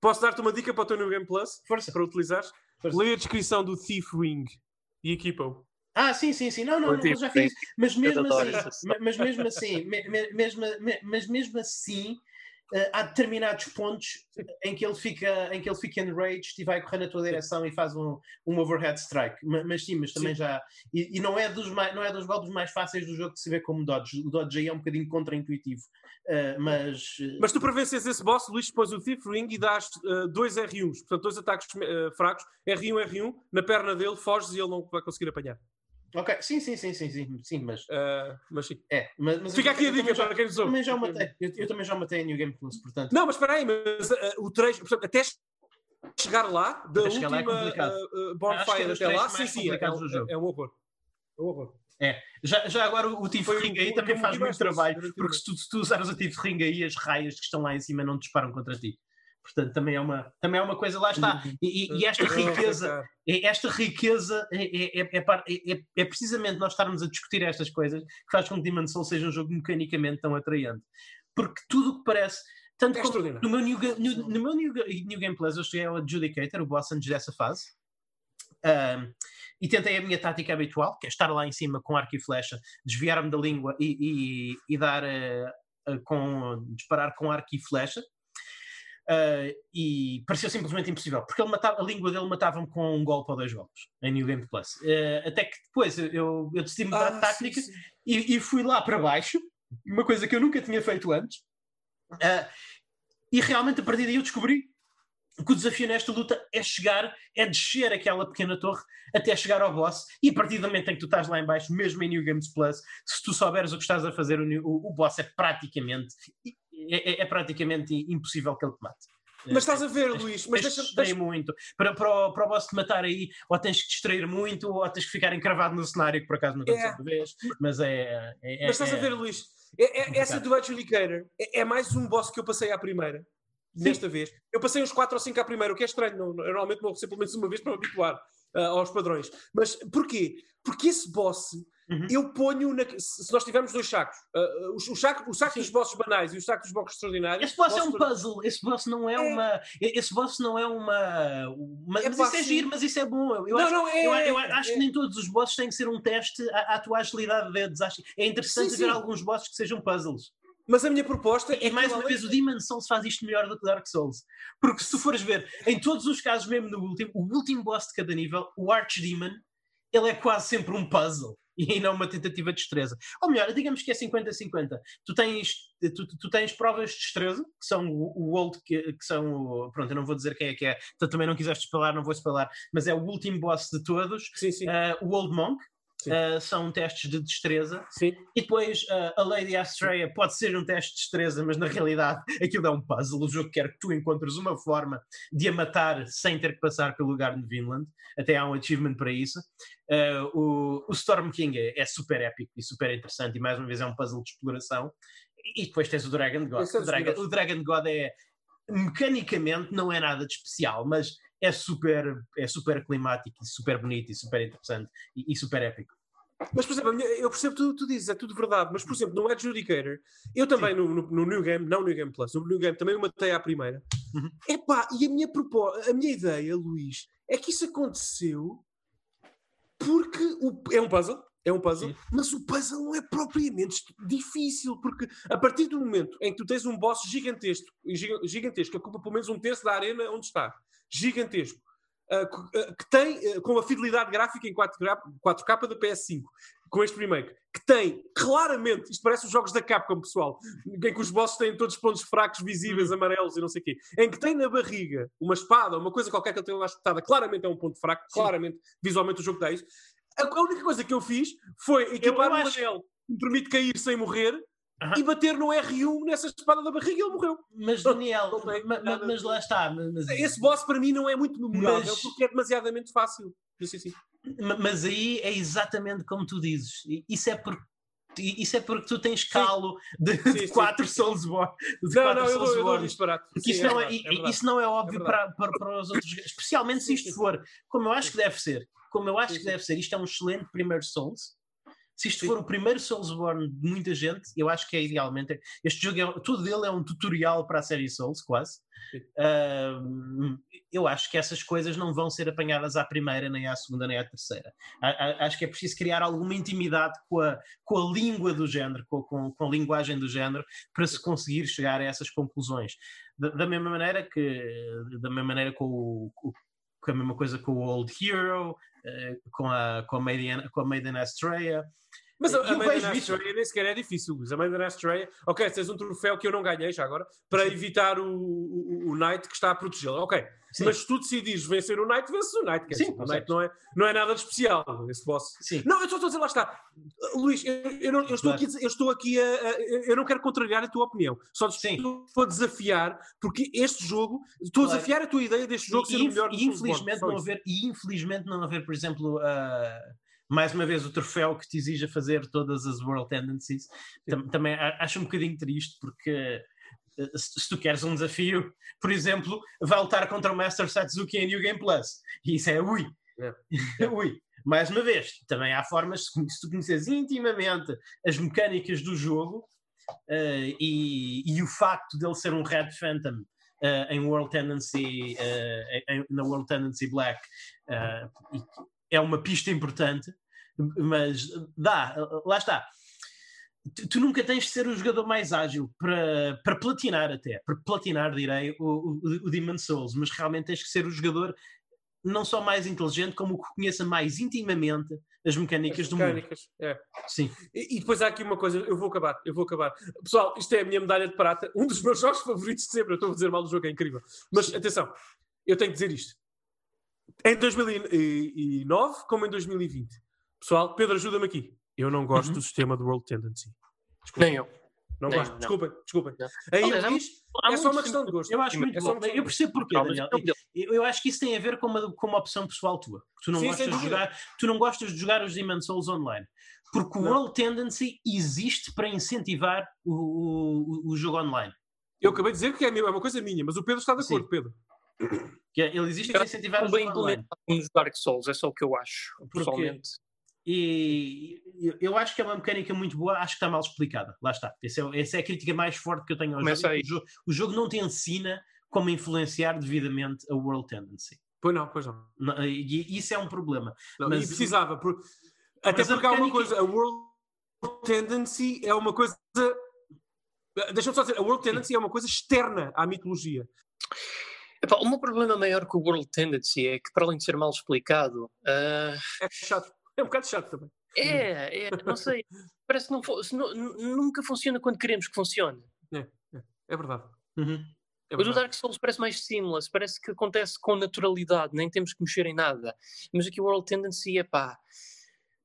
Posso dar-te uma dica para o teu New Game Plus? Força. Para utilizares? Força. Lê a descrição do Thief Ring e equipa-o. Ah, sim, sim, sim. Não, não, não, eu já tipo, fiz. Mas mesmo assim, mas mesmo assim, me- me- mesmo, me- mas mesmo assim, há determinados pontos em que ele fica, em que ele fica enraged e vai correr na tua direção e faz um, um overhead strike. Ma- Mas, sim, mas também Sim. já. E, e não, é dos mais, não é dos golpes mais fáceis do jogo de se ver como dodge. O dodge aí é um bocadinho contra-intuitivo. Eh, mas. eh, Mas tu para venceres esse boss, Luís, pões o Thief Ring e dás uh, dois R1s, portanto, dois ataques uh, fracos, R1, R1, na perna dele, foges e ele não vai conseguir apanhar. Ok, sim, sim, sim, sim, sim, sim, mas. Uh, mas sim. É, mas, mas Fica eu- aqui a dica para quem nos ouve. também já o matei. Eu, eu também já matei em New Game Plus, portanto. Não, mas espera aí, mas uh, o trecho, portanto, até chegar lá, da Até é última complicado. uh, uh, é bonfire até lá, sim, sim, é, é- jogo. é um horror. É um horror. Já, já agora o Thief Foi Ring aí também faz muito trabalho, porque se tu, se tu usares o Thief Ring aí, as raias que estão lá em cima não disparam contra ti. Portanto, também é uma, também é uma coisa, lá está. E, e- e esta riqueza, é- esta riqueza é, é, é, é é- é- é precisamente nós estarmos a discutir estas coisas que faz com que Demon's Souls seja um jogo mecanicamente tão atraente. Porque tudo o que parece. Tanto É como no meu, New, no, no meu New, New Game Plus eu cheguei ao Adjudicator, o boss antes dessa fase. Ahm, e tentei a minha tática habitual, que é estar lá em cima com arco e flecha, desviar-me da língua e, e- e dar eh, eh, com disparar com arco e flecha. Ah, e pareceu simplesmente impossível, porque ele matava, a língua dele matava-me com um golpe ou dois golpes em New Game Plus. Ah, até que depois eu, eu, decidi mudar de Ah, tática sim, sim. e, e fui lá para baixo, uma coisa que eu nunca tinha feito antes. Ah, e realmente a partir daí eu descobri que o desafio nesta luta é chegar, é descer aquela pequena torre até chegar ao boss. E a partir do momento em que tu estás lá em baixo, mesmo em New Games Plus, se tu souberes o que estás a fazer, o, o boss é praticamente é, é- é praticamente impossível que ele te mate. Mas estás a ver, Luís, mas de deixa, deixa, muito. Para, para, o, para o boss te matar aí, ou tens que distrair muito, ou tens que ficar encravado no cenário, que por acaso não aconteceu É. uma vez. Mas é. é- mas estás é- a ver, Luís, é- é- essa do Adjudicator é, é mais um boss que eu passei à primeira. Desta vez. Eu passei uns 4 ou 5 à primeira, o que é estranho. Não, eu normalmente morro sempre pelo menos uma vez para me habituar ah, aos padrões. Mas porquê? Porque esse boss Uhum. eu ponho. Na, se nós tivermos dois sacos, ah, ah, o, o saco, o saco dos bosses banais e o saco dos bosses extraordinários. Esse boss é um puzzle, esse boss não é, É. uma. Esse boss não é uma. uma É mas isso é giro, mas isso é bom. Eu, eu Não, acho, não, é. eu, eu acho é- que nem todos os bosses têm que ser um teste à, à tua agilidade de. Acho, é interessante Sim, ver alguns bosses que sejam puzzles. Mas a minha proposta é E mais uma vez, o Demon Souls faz isto melhor do que o Dark Souls. Porque se tu fores ver, em todos os casos, mesmo no último, o último boss de cada nível, o Archdemon, ele é quase sempre um puzzle e não uma tentativa de destreza. Ou melhor, digamos que é 50-50. Tu tens, tu, tu- tens provas de destreza, que são o, o old, que, que são o, Pronto, eu não vou dizer quem é que é, tu também não quiseste spoiler, não vou spoiler, mas é o último boss de todos, Sim, sim. eh, o Old Monk. Eh, são testes de destreza sim. e depois uh, a Lady Astrea pode ser um teste de destreza, mas na realidade <laughs> aquilo é um puzzle. O jogo quer que tu encontres uma forma de a matar sem ter que passar pelo lugar de Vinland. Até há um achievement para isso. Uh, o, o Storm King é, é super épico e super interessante, e mais uma vez é um puzzle de exploração. E depois tens o Dragon God. É O Dragon, o Dragon God é mecanicamente não é nada de especial, mas é super, é super climático e super bonito e super interessante e, e super épico. Mas, por exemplo, eu percebo tudo tu dizes, é tudo verdade. Mas, por exemplo, no Adjudicator, eu também no, no, no New Game, não New Game Plus, no New Game também o matei à primeira. Uhum. Epá, e a minha, a minha ideia, Luís, é que isso aconteceu porque o- é um puzzle, é um puzzle, Sim. mas o puzzle não é propriamente difícil, porque a partir do momento em que tu tens um boss gigantesco, giga- gigantesco, que ocupa pelo menos um terço da arena onde está, gigantesco, co- ah, que tem ah, com a fidelidade gráfica em 4K, 4K da PS5, com este remake, que tem claramente, isto parece os jogos da Capcom, pessoal, em que os bosses têm todos os pontos fracos visíveis, amarelos e não sei o quê, em que tem na barriga uma espada, uma coisa qualquer que ele tenha lá espetada, claramente é um ponto fraco, Sim. claramente, visualmente o jogo dá isso. A, a única coisa que eu fiz foi equipar eu um acho- anel que me permite cair sem morrer Aham. e bater no R1 nessa espada da barriga e ele morreu. Mas, Daniel, ma- ma- mas lá está. ma- Mas, Esse boss para mim não é muito memorável Mas- porque é demasiadamente fácil. Sim, sim, sim. ma- mas aí é exatamente como tu dizes. Isso é porque. Isso é porque tu tens calo de, Sim, <laughs> de quatro Soulsborne. Não, não, eu dou, eu dou disparate. Sim, isso, é não é, verdade, é verdade. isso não é óbvio É para, para, para os outros, especialmente se isto for, como eu acho que deve ser, como eu acho que deve ser, isto é um excelente primeiro Souls. Se isto for o primeiro Soulsborne de muita gente, eu acho que é idealmente. Este jogo, é, tudo dele é um tutorial para a série Souls, quase. Eu acho que essas coisas não vão ser apanhadas à primeira, nem à segunda, nem à terceira. A- a- acho que é preciso criar alguma intimidade com a, com a língua do género, com, com, com a linguagem do género, para se conseguir chegar a essas conclusões. Da, da mesma maneira que, da mesma maneira com, o, com- a mesma coisa com o Old Hero, com a, com a Maiden, com a Maiden Astrea. Mas a, a vejo isso. Astrea nem sequer é difícil, Luís. A Maiden Astrea, ok, tens um troféu que eu não ganhei já agora, para evitar o, o, o Knight que está a protegê-lo. Ok, Sim. mas se tu decidires vencer o Knight, vences o Knight. Quer Sim, dizer, o. Knight não é, não é nada de especial, esse boss. Sim. Não, eu só estou a dizer, lá está. Uh, Luís, eu, eu não- eu estou aqui, a eu estou aqui a, a- Eu não quero contrariar a tua opinião. Só Sim. estou a desafiar, porque este jogo. Estou a Claro. desafiar a tua ideia deste jogo E- ser e o melhor e infelizmente não haver e infelizmente não haver por exemplo ah, mais uma vez o troféu que te exija fazer todas as world tendencies. Tam- também acho um bocadinho triste porque ah, se, tu queres um desafio por exemplo vai lutar contra o Master Satsuki em New Game Plus. E isso é ui. É. <laughs> ui. Mais uma vez também há formas se, tu conheces intimamente as mecânicas do jogo ah, e, e o facto dele ser um Red Phantom uh, em World Tendency, uh, em- na World Tendency Black, uh, é uma pista importante, mas dá, lá está. Tu, tu nunca tens de ser o jogador mais ágil para, para platinar até, para platinar, direi, o, o, o Demon Souls, mas realmente tens que ser o jogador não só mais inteligente, como o que conheça mais intimamente as mecânicas As do mundo. mecânicas, é. Sim. E, e depois há aqui uma coisa, eu vou acabar, eu vou acabar. Pessoal, isto é a minha medalha de prata, um dos meus <laughs> jogos favoritos de sempre. Eu estou a dizer mal do jogo, é incrível. Mas atenção, eu tenho que dizer isto. Em 2009, como em 2020. Pessoal, Pedro, ajuda-me aqui. Eu não gosto Uhum. do sistema de World Tendency. Nem eu. Não Nem, gosto. não. Desculpem, desculpem. Não. Aí Aliás, diz, é só uma muitos questão de gosto. Eu acho É muito uma bom. Eu percebo porquê, Daniel. eu- Eu, acho que isso tem a ver com uma, com uma opção pessoal tua. Tu não Sim, gostas de jogar, tu não gostas de jogar os Demon Souls online. Porque o Não. World Tendency existe para incentivar o, o, o jogo online. Eu acabei de dizer que é é uma coisa minha, mas o Pedro está de Sim. acordo, Pedro. Que é- ele existe para incentivar o Estão bem jogo online. nos Dark Souls, é só o que eu acho, pessoalmente. E eu- acho que é uma mecânica muito boa, acho que está mal explicada. Lá está. Essa é, essa é a crítica mais forte que eu tenho ao Começa jogo. aí. O, jogo. o jogo não te ensina como influenciar devidamente a World Tendency. Pois não, pois não. Não, E isso é um problema. Não, Mas- e precisava. por- Até porque há uma coisa, a World Tendency é uma coisa. Deixa-me só dizer, a World Tendency é uma coisa externa à mitologia. Epá, o meu problema maior com o World Tendency é que, para além de ser mal explicado, ah, É chato. É um bocado chato também. é, é, não sei, parece que não, nunca funciona quando queremos que funcione. É verdade. Uhum. É O do. Dark Souls parece mais seamless, parece que acontece com naturalidade, nem temos que mexer em nada. Mas aqui o World Tendency é pá,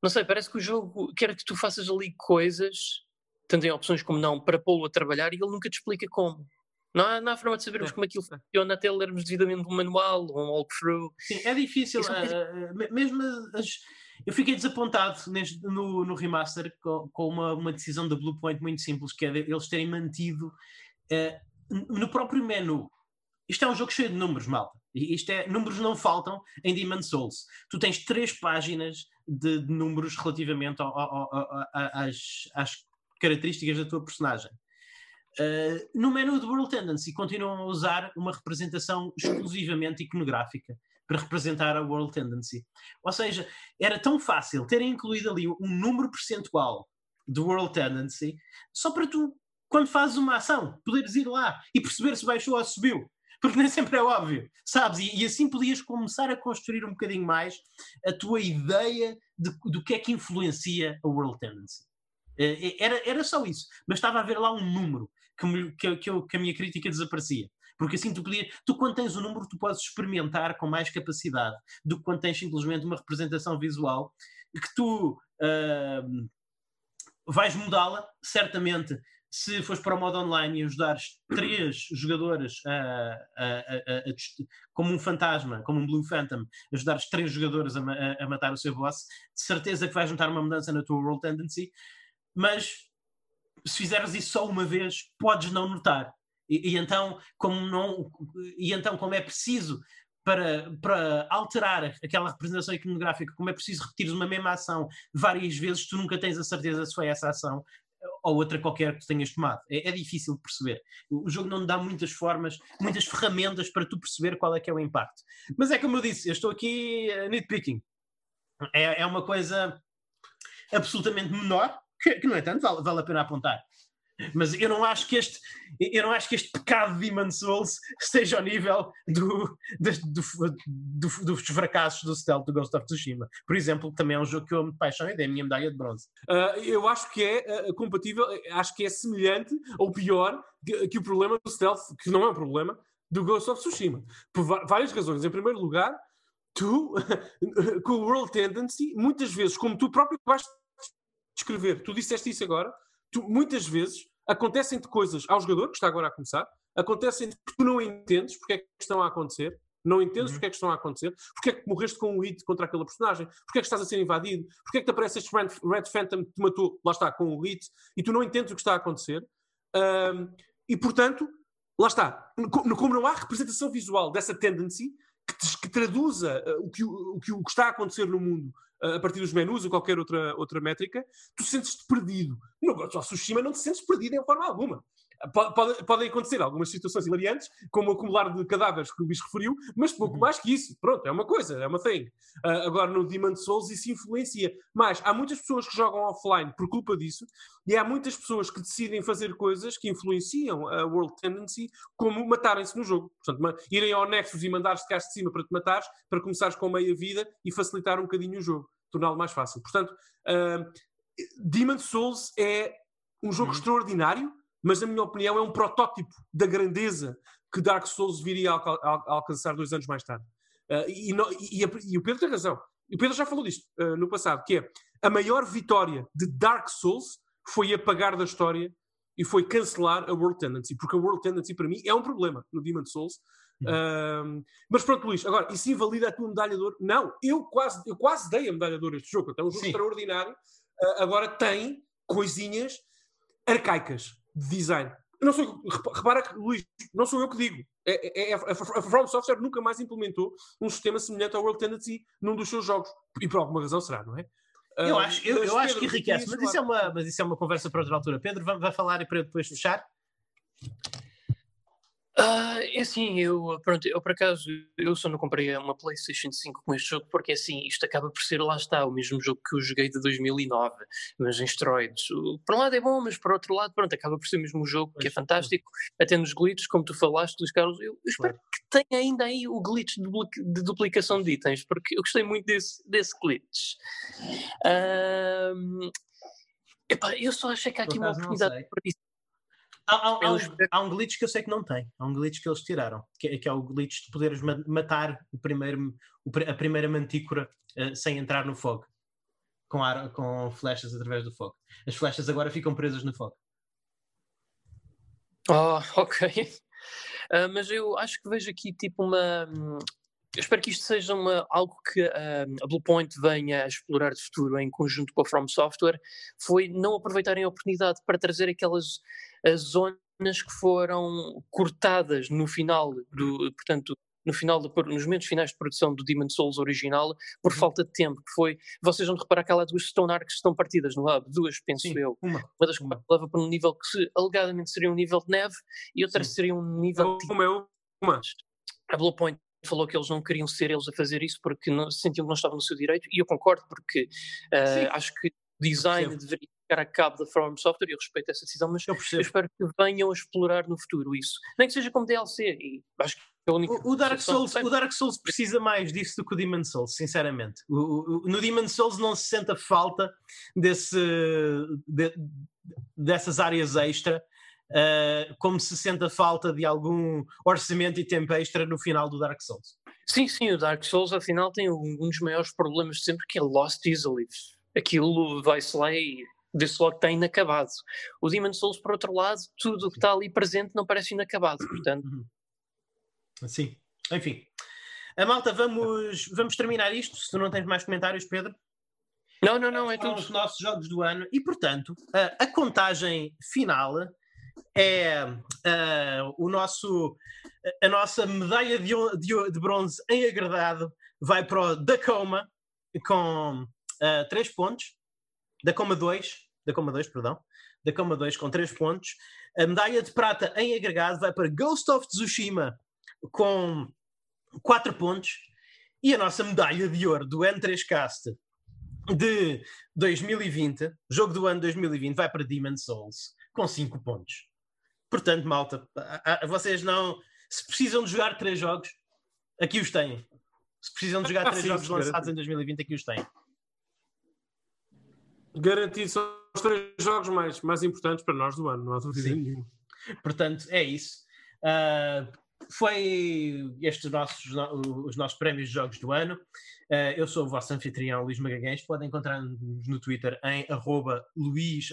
não sei, parece que o jogo quer que tu faças ali coisas, tanto em opções como não, para pô-lo a trabalhar e ele nunca te explica como. Não há, não há forma de sabermos É, como aquilo é. funciona até lermos devidamente um manual, um walkthrough. Sim, é difícil. É ah, me- mesmo as- eu fiquei desapontado neste- no, no remaster com, com uma, uma decisão da Bluepoint muito simples, que é eles terem mantido n- no próprio menu. Isto é um jogo cheio de números, malta. Isto é, números não faltam em Demon Souls. Tu tens três páginas de, de números relativamente ao- ao- ao- às, às características da tua personagem. Uh, no menu de World Tendency continuam a usar uma representação exclusivamente iconográfica para representar a World Tendency. Ou seja, era tão fácil terem incluído ali um número percentual do World Tendency só para tu, quando fazes uma ação, poderes ir lá e perceber se baixou ou subiu. Porque nem sempre é óbvio, sabes? E, e assim podias começar a construir um bocadinho mais a tua ideia de, do que é que influencia a World Tendency. Eh, era, era só isso, mas estava a ver lá um número que, me, que, que, eu, que a minha crítica desaparecia. Porque assim tu podias, tu quando tens o um número, tu podes experimentar com mais capacidade do que quando tens simplesmente uma representação visual que tu uh, vais mudá-la, certamente, se fores para o modo online e ajudares três jogadores a, a, a, como um fantasma, como um Blue Phantom, ajudares três jogadores a, matar o seu boss, de certeza que vais juntar uma mudança na tua World Tendency, mas se fizeres isso só uma vez, podes não notar. E, e, então, como não, e então, como é preciso para, para alterar aquela representação iconográfica, como é preciso repetir uma mesma ação várias vezes, tu nunca tens a certeza se foi essa ação ou outra qualquer que tenhas tomado. É, é difícil de perceber. O jogo não dá muitas formas, muitas ferramentas para tu perceber qual é que é o impacto. Mas é como eu disse, eu estou aqui uh, nitpicking. É, é uma coisa absolutamente menor, que, que no entanto vale, vale a pena apontar. Mas eu não acho que este, eu não acho que este pecado de Demon Souls esteja ao nível do, do, do, dos fracassos do stealth do Ghost of Tsushima. Por exemplo, também é um jogo que eu me apaixono e dei a minha medalha de bronze. Uh, eu acho que é uh, compatível, acho que é semelhante ou pior que, que, o problema do stealth, que não é um problema, do Ghost of Tsushima. Por várias razões. Em primeiro lugar, tu, <laughs> com o World Tendency, muitas vezes, como tu próprio vais descrever, tu disseste isso agora, tu, muitas vezes acontecem-te coisas ao jogador, que está agora a começar, acontecem-te que tu não entendes porque é que estão a acontecer, não entendes uhum. porque é que estão a acontecer, porque é que morreste com um hit contra aquele personagem, porque é que estás a ser invadido, porque é que te aparece este Red, Red Phantom que te matou, lá está, com um hit, e tu não entendes o que está a acontecer. Um, e portanto, lá está, como não há representação visual dessa tendency que, que traduza uh, o, que, o, que, o que está a acontecer no mundo a partir dos menus ou qualquer outra, outra métrica, tu sentes-te perdido. No Ghost of Tsushima não te sentes perdido em forma alguma. Pode, podem acontecer algumas situações hilariantes, como o acumular de cadáveres que o Luís referiu, mas pouco uhum. mais que isso. Pronto, é uma coisa, é uma thing. Uh, agora, no Demon Souls, isso influencia. Mas há muitas pessoas que jogam offline por culpa disso, e há muitas pessoas que decidem fazer coisas que influenciam a World Tendency, como matarem-se no jogo. Portanto, irem ao Nexus e mandar-te cá de cima para te matares, para começares com meia vida e facilitar um bocadinho o jogo, torná-lo mais fácil. Portanto, uh, Demon Souls é um jogo uhum. extraordinário mas na minha opinião é um protótipo da grandeza que Dark Souls viria a, a, a alcançar dois anos mais tarde. Uh, e, no, e, a, e, o Pedro tem razão. O Pedro já falou disto uh, no passado, que é a maior vitória de Dark Souls foi apagar da história e foi cancelar a World Tendency, porque a World Tendency para mim é um problema no Demon Souls. Uhum. Uh, mas pronto, Luís, agora, isso invalida a tua medalha de ouro? Não, eu quase, eu quase dei a medalha de ouro a este jogo, então é um jogo Sim. extraordinário. agora tem coisinhas arcaicas de design. Não sou, repara que, Luís, não sou eu que digo. É, é, é, a From Software nunca mais implementou um sistema semelhante ao World Tendency num dos seus jogos. E por alguma razão será, não é? Eu acho, eu, eu acho que enriquece, mas isso, é uma, mas isso é uma conversa para outra altura. Pedro, vai, vai falar e para depois fechar? Uh, é assim, eu, pronto, eu por acaso, eu só não comprei uma PlayStation 5 com este jogo porque assim, isto acaba por ser, lá está, o mesmo jogo que eu joguei de 2009, mas em esteroides. Por um lado é bom, mas por outro lado, pronto, acaba por ser o mesmo jogo, que é fantástico, até nos glitches, como tu falaste, Luís Carlos, eu, eu espero que tenha ainda aí o glitch de, duplicação de itens, porque eu gostei muito desse, desse glitch. Epá, eu só achei que há aqui uma oportunidade de Há, há, há, um, há, um, glitch que eu sei que não tem. Há um glitch que eles tiraram, que, é, que é o glitch de poderes matar o primeiro, a primeira mantícora uh, sem entrar no fogo. Com, ar, com flechas através do fogo. As flechas agora ficam presas no fogo. Oh, <laughs> ok. Uh, mas eu acho que vejo aqui tipo uma. Eu espero que isto seja uma, algo que uh, a Bluepoint venha a explorar de futuro em conjunto com a From Software. Foi não aproveitarem a oportunidade para trazer aquelas as zonas que foram cortadas no final do, portanto, no final de, nos momentos finais de produção do Demon Souls original por uhum. falta de tempo, que foi, vocês vão reparar que há lá duas Stone Arcs que estão partidas no hub, duas penso Sim, eu, uma, uma das que leva para um nível que se, alegadamente seria um nível de neve e outra Sim. seria um nível uma, uma. a Blue Point falou que eles não queriam ser eles a fazer isso porque não, sentiam que não estavam no seu direito, e eu concordo, porque uh, acho que design deveria ficar a cabo da From Software e eu respeito essa decisão, mas eu, eu, espero que venham a explorar no futuro isso. Nem que seja como DLC, e acho que é o, o, Dark Souls, o Dark Souls precisa mais disso do que o Demon Souls, sinceramente. O, o, no Demon Souls não se sente a falta desse, de, dessas áreas extra, uh, como se sente a falta de algum orçamento e tempo extra no final do Dark Souls. Sim, sim, o Dark Souls afinal tem um, um dos maiores problemas de sempre que é Lost Easily. Aquilo vai-se lá e vê-se logo que está inacabado. O Demon Souls, por outro lado, tudo o que está ali presente não parece inacabado, portanto... Uhum. Sim, enfim. A malta, vamos, vamos terminar isto. Se tu não tens mais comentários, Pedro. Não, não, não, é tudo. os nossos jogos do ano. E, portanto, a, a contagem final é uh, o nosso, a nossa medalha de, de, de, bronze em agradado vai para o Dacoma com uh, 3 pontos. Dacoma 2, Dacoma 2, perdão. Dacoma 2 com 3 pontos. A medalha de prata em agregado vai para Ghost of Tsushima com 4 pontos e a nossa medalha de ouro do N3Cast de 2020, jogo do ano 2020, vai para Demon Souls com 5 pontos. Portanto, malta, vocês não. Se precisam de jogar 3 jogos, aqui os têm. Se precisam de jogar 3 ah, jogos lançados em 2020, aqui os têm. Garantido são os 3 jogos mais, mais importantes para nós do ano, não há dúvida nenhuma. Portanto, é isso. Uh, foi estes nossos, os nossos prémios de jogos do ano. Uh, eu sou o vosso anfitrião Luís Magaguens. Podem encontrar-nos no Twitter em arroba Luís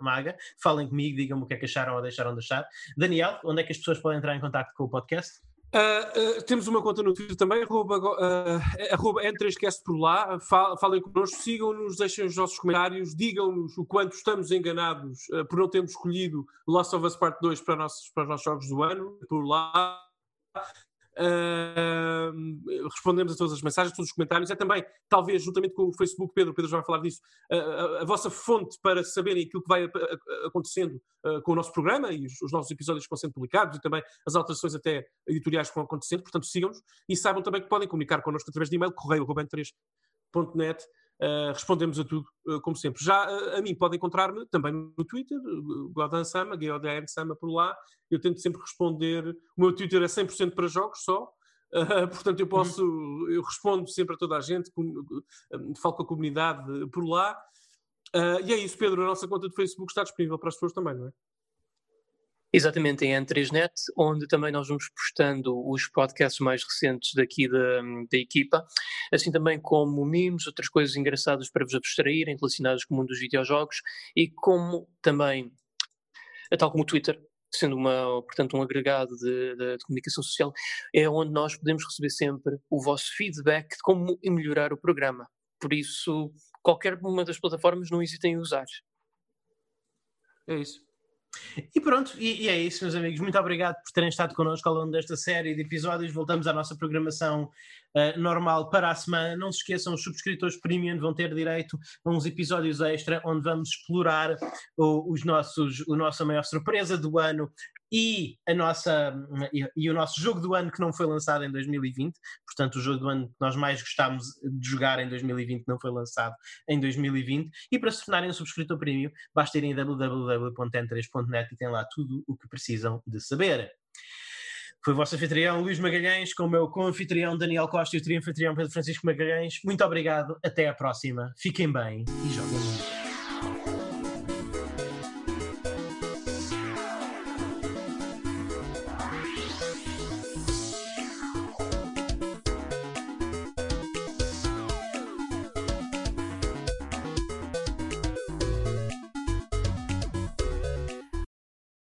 Maga. Falem comigo, digam-me o que é que acharam ou deixaram de achar. Daniel, onde é que as pessoas podem entrar em contato com o podcast? Uh, uh, temos uma conta no Twitter também, arroba, uh, arroba N3Cast por lá. Falem connosco, sigam-nos, deixem os nossos comentários, digam-nos o quanto estamos enganados por não termos escolhido Last of Us Part 2 para, nossos, para os nossos jogos do ano. Por lá. Uh, respondemos a todas as mensagens, todos os comentários. É também, talvez, juntamente com o Facebook, Pedro, Pedro já vai falar disso, uh, a, a, vossa fonte para saberem aquilo que vai a, a, acontecendo uh, com o nosso programa e os, os, nossos episódios que vão sendo publicados e também as alterações até editoriais que vão acontecendo. Portanto, sigam-nos e saibam também que podem comunicar connosco através de e-mail, correio.3.net. Uh, respondemos a tudo, uh, como sempre. Já uh, a mim podem encontrar-me também no Twitter, Godan Sama, Godn Sama por lá. Eu tento sempre responder. O meu Twitter é 100% para jogos só. <laughs> portanto, eu posso, uhum. eu respondo sempre a toda a gente, com, falo com a comunidade por lá. e é isso, Pedro. A nossa conta de Facebook está disponível para as pessoas também, não é? Exatamente, em N3Net, onde também nós vamos postando os podcasts mais recentes daqui da, da equipa, assim também como memes, outras coisas engraçadas para vos abstraírem relacionadas com o mundo dos videojogos e como também, tal como o Twitter, sendo uma, portanto, um agregado de, de, de, comunicação social, é onde nós podemos receber sempre o vosso feedback de como melhorar o programa. Por isso, qualquer uma das plataformas não hesitem em usar. É isso. E pronto, e, e, é isso, meus amigos. Muito obrigado por terem estado connosco ao longo desta série de episódios. Voltamos à nossa programação uh, normal para a semana. Não se esqueçam, os subscritores premium vão ter direito a uns episódios extra onde vamos explorar o, os nossos, a nossa maior surpresa do ano e, a nossa, e, e, o nosso jogo do ano que não foi lançado em 2020, portanto, o jogo do ano que nós mais gostámos de jogar em 2020 não foi lançado em 2020. E para se tornarem um subscritor premium, basta irem www.n3.net e tem lá tudo o que precisam de saber. Foi o vosso anfitrião Luís Magalhães, com o meu co-anfitrião Daniel Costa e o trio anfitrião Pedro Francisco Magalhães. Muito obrigado, até à próxima. Fiquem bem e joguem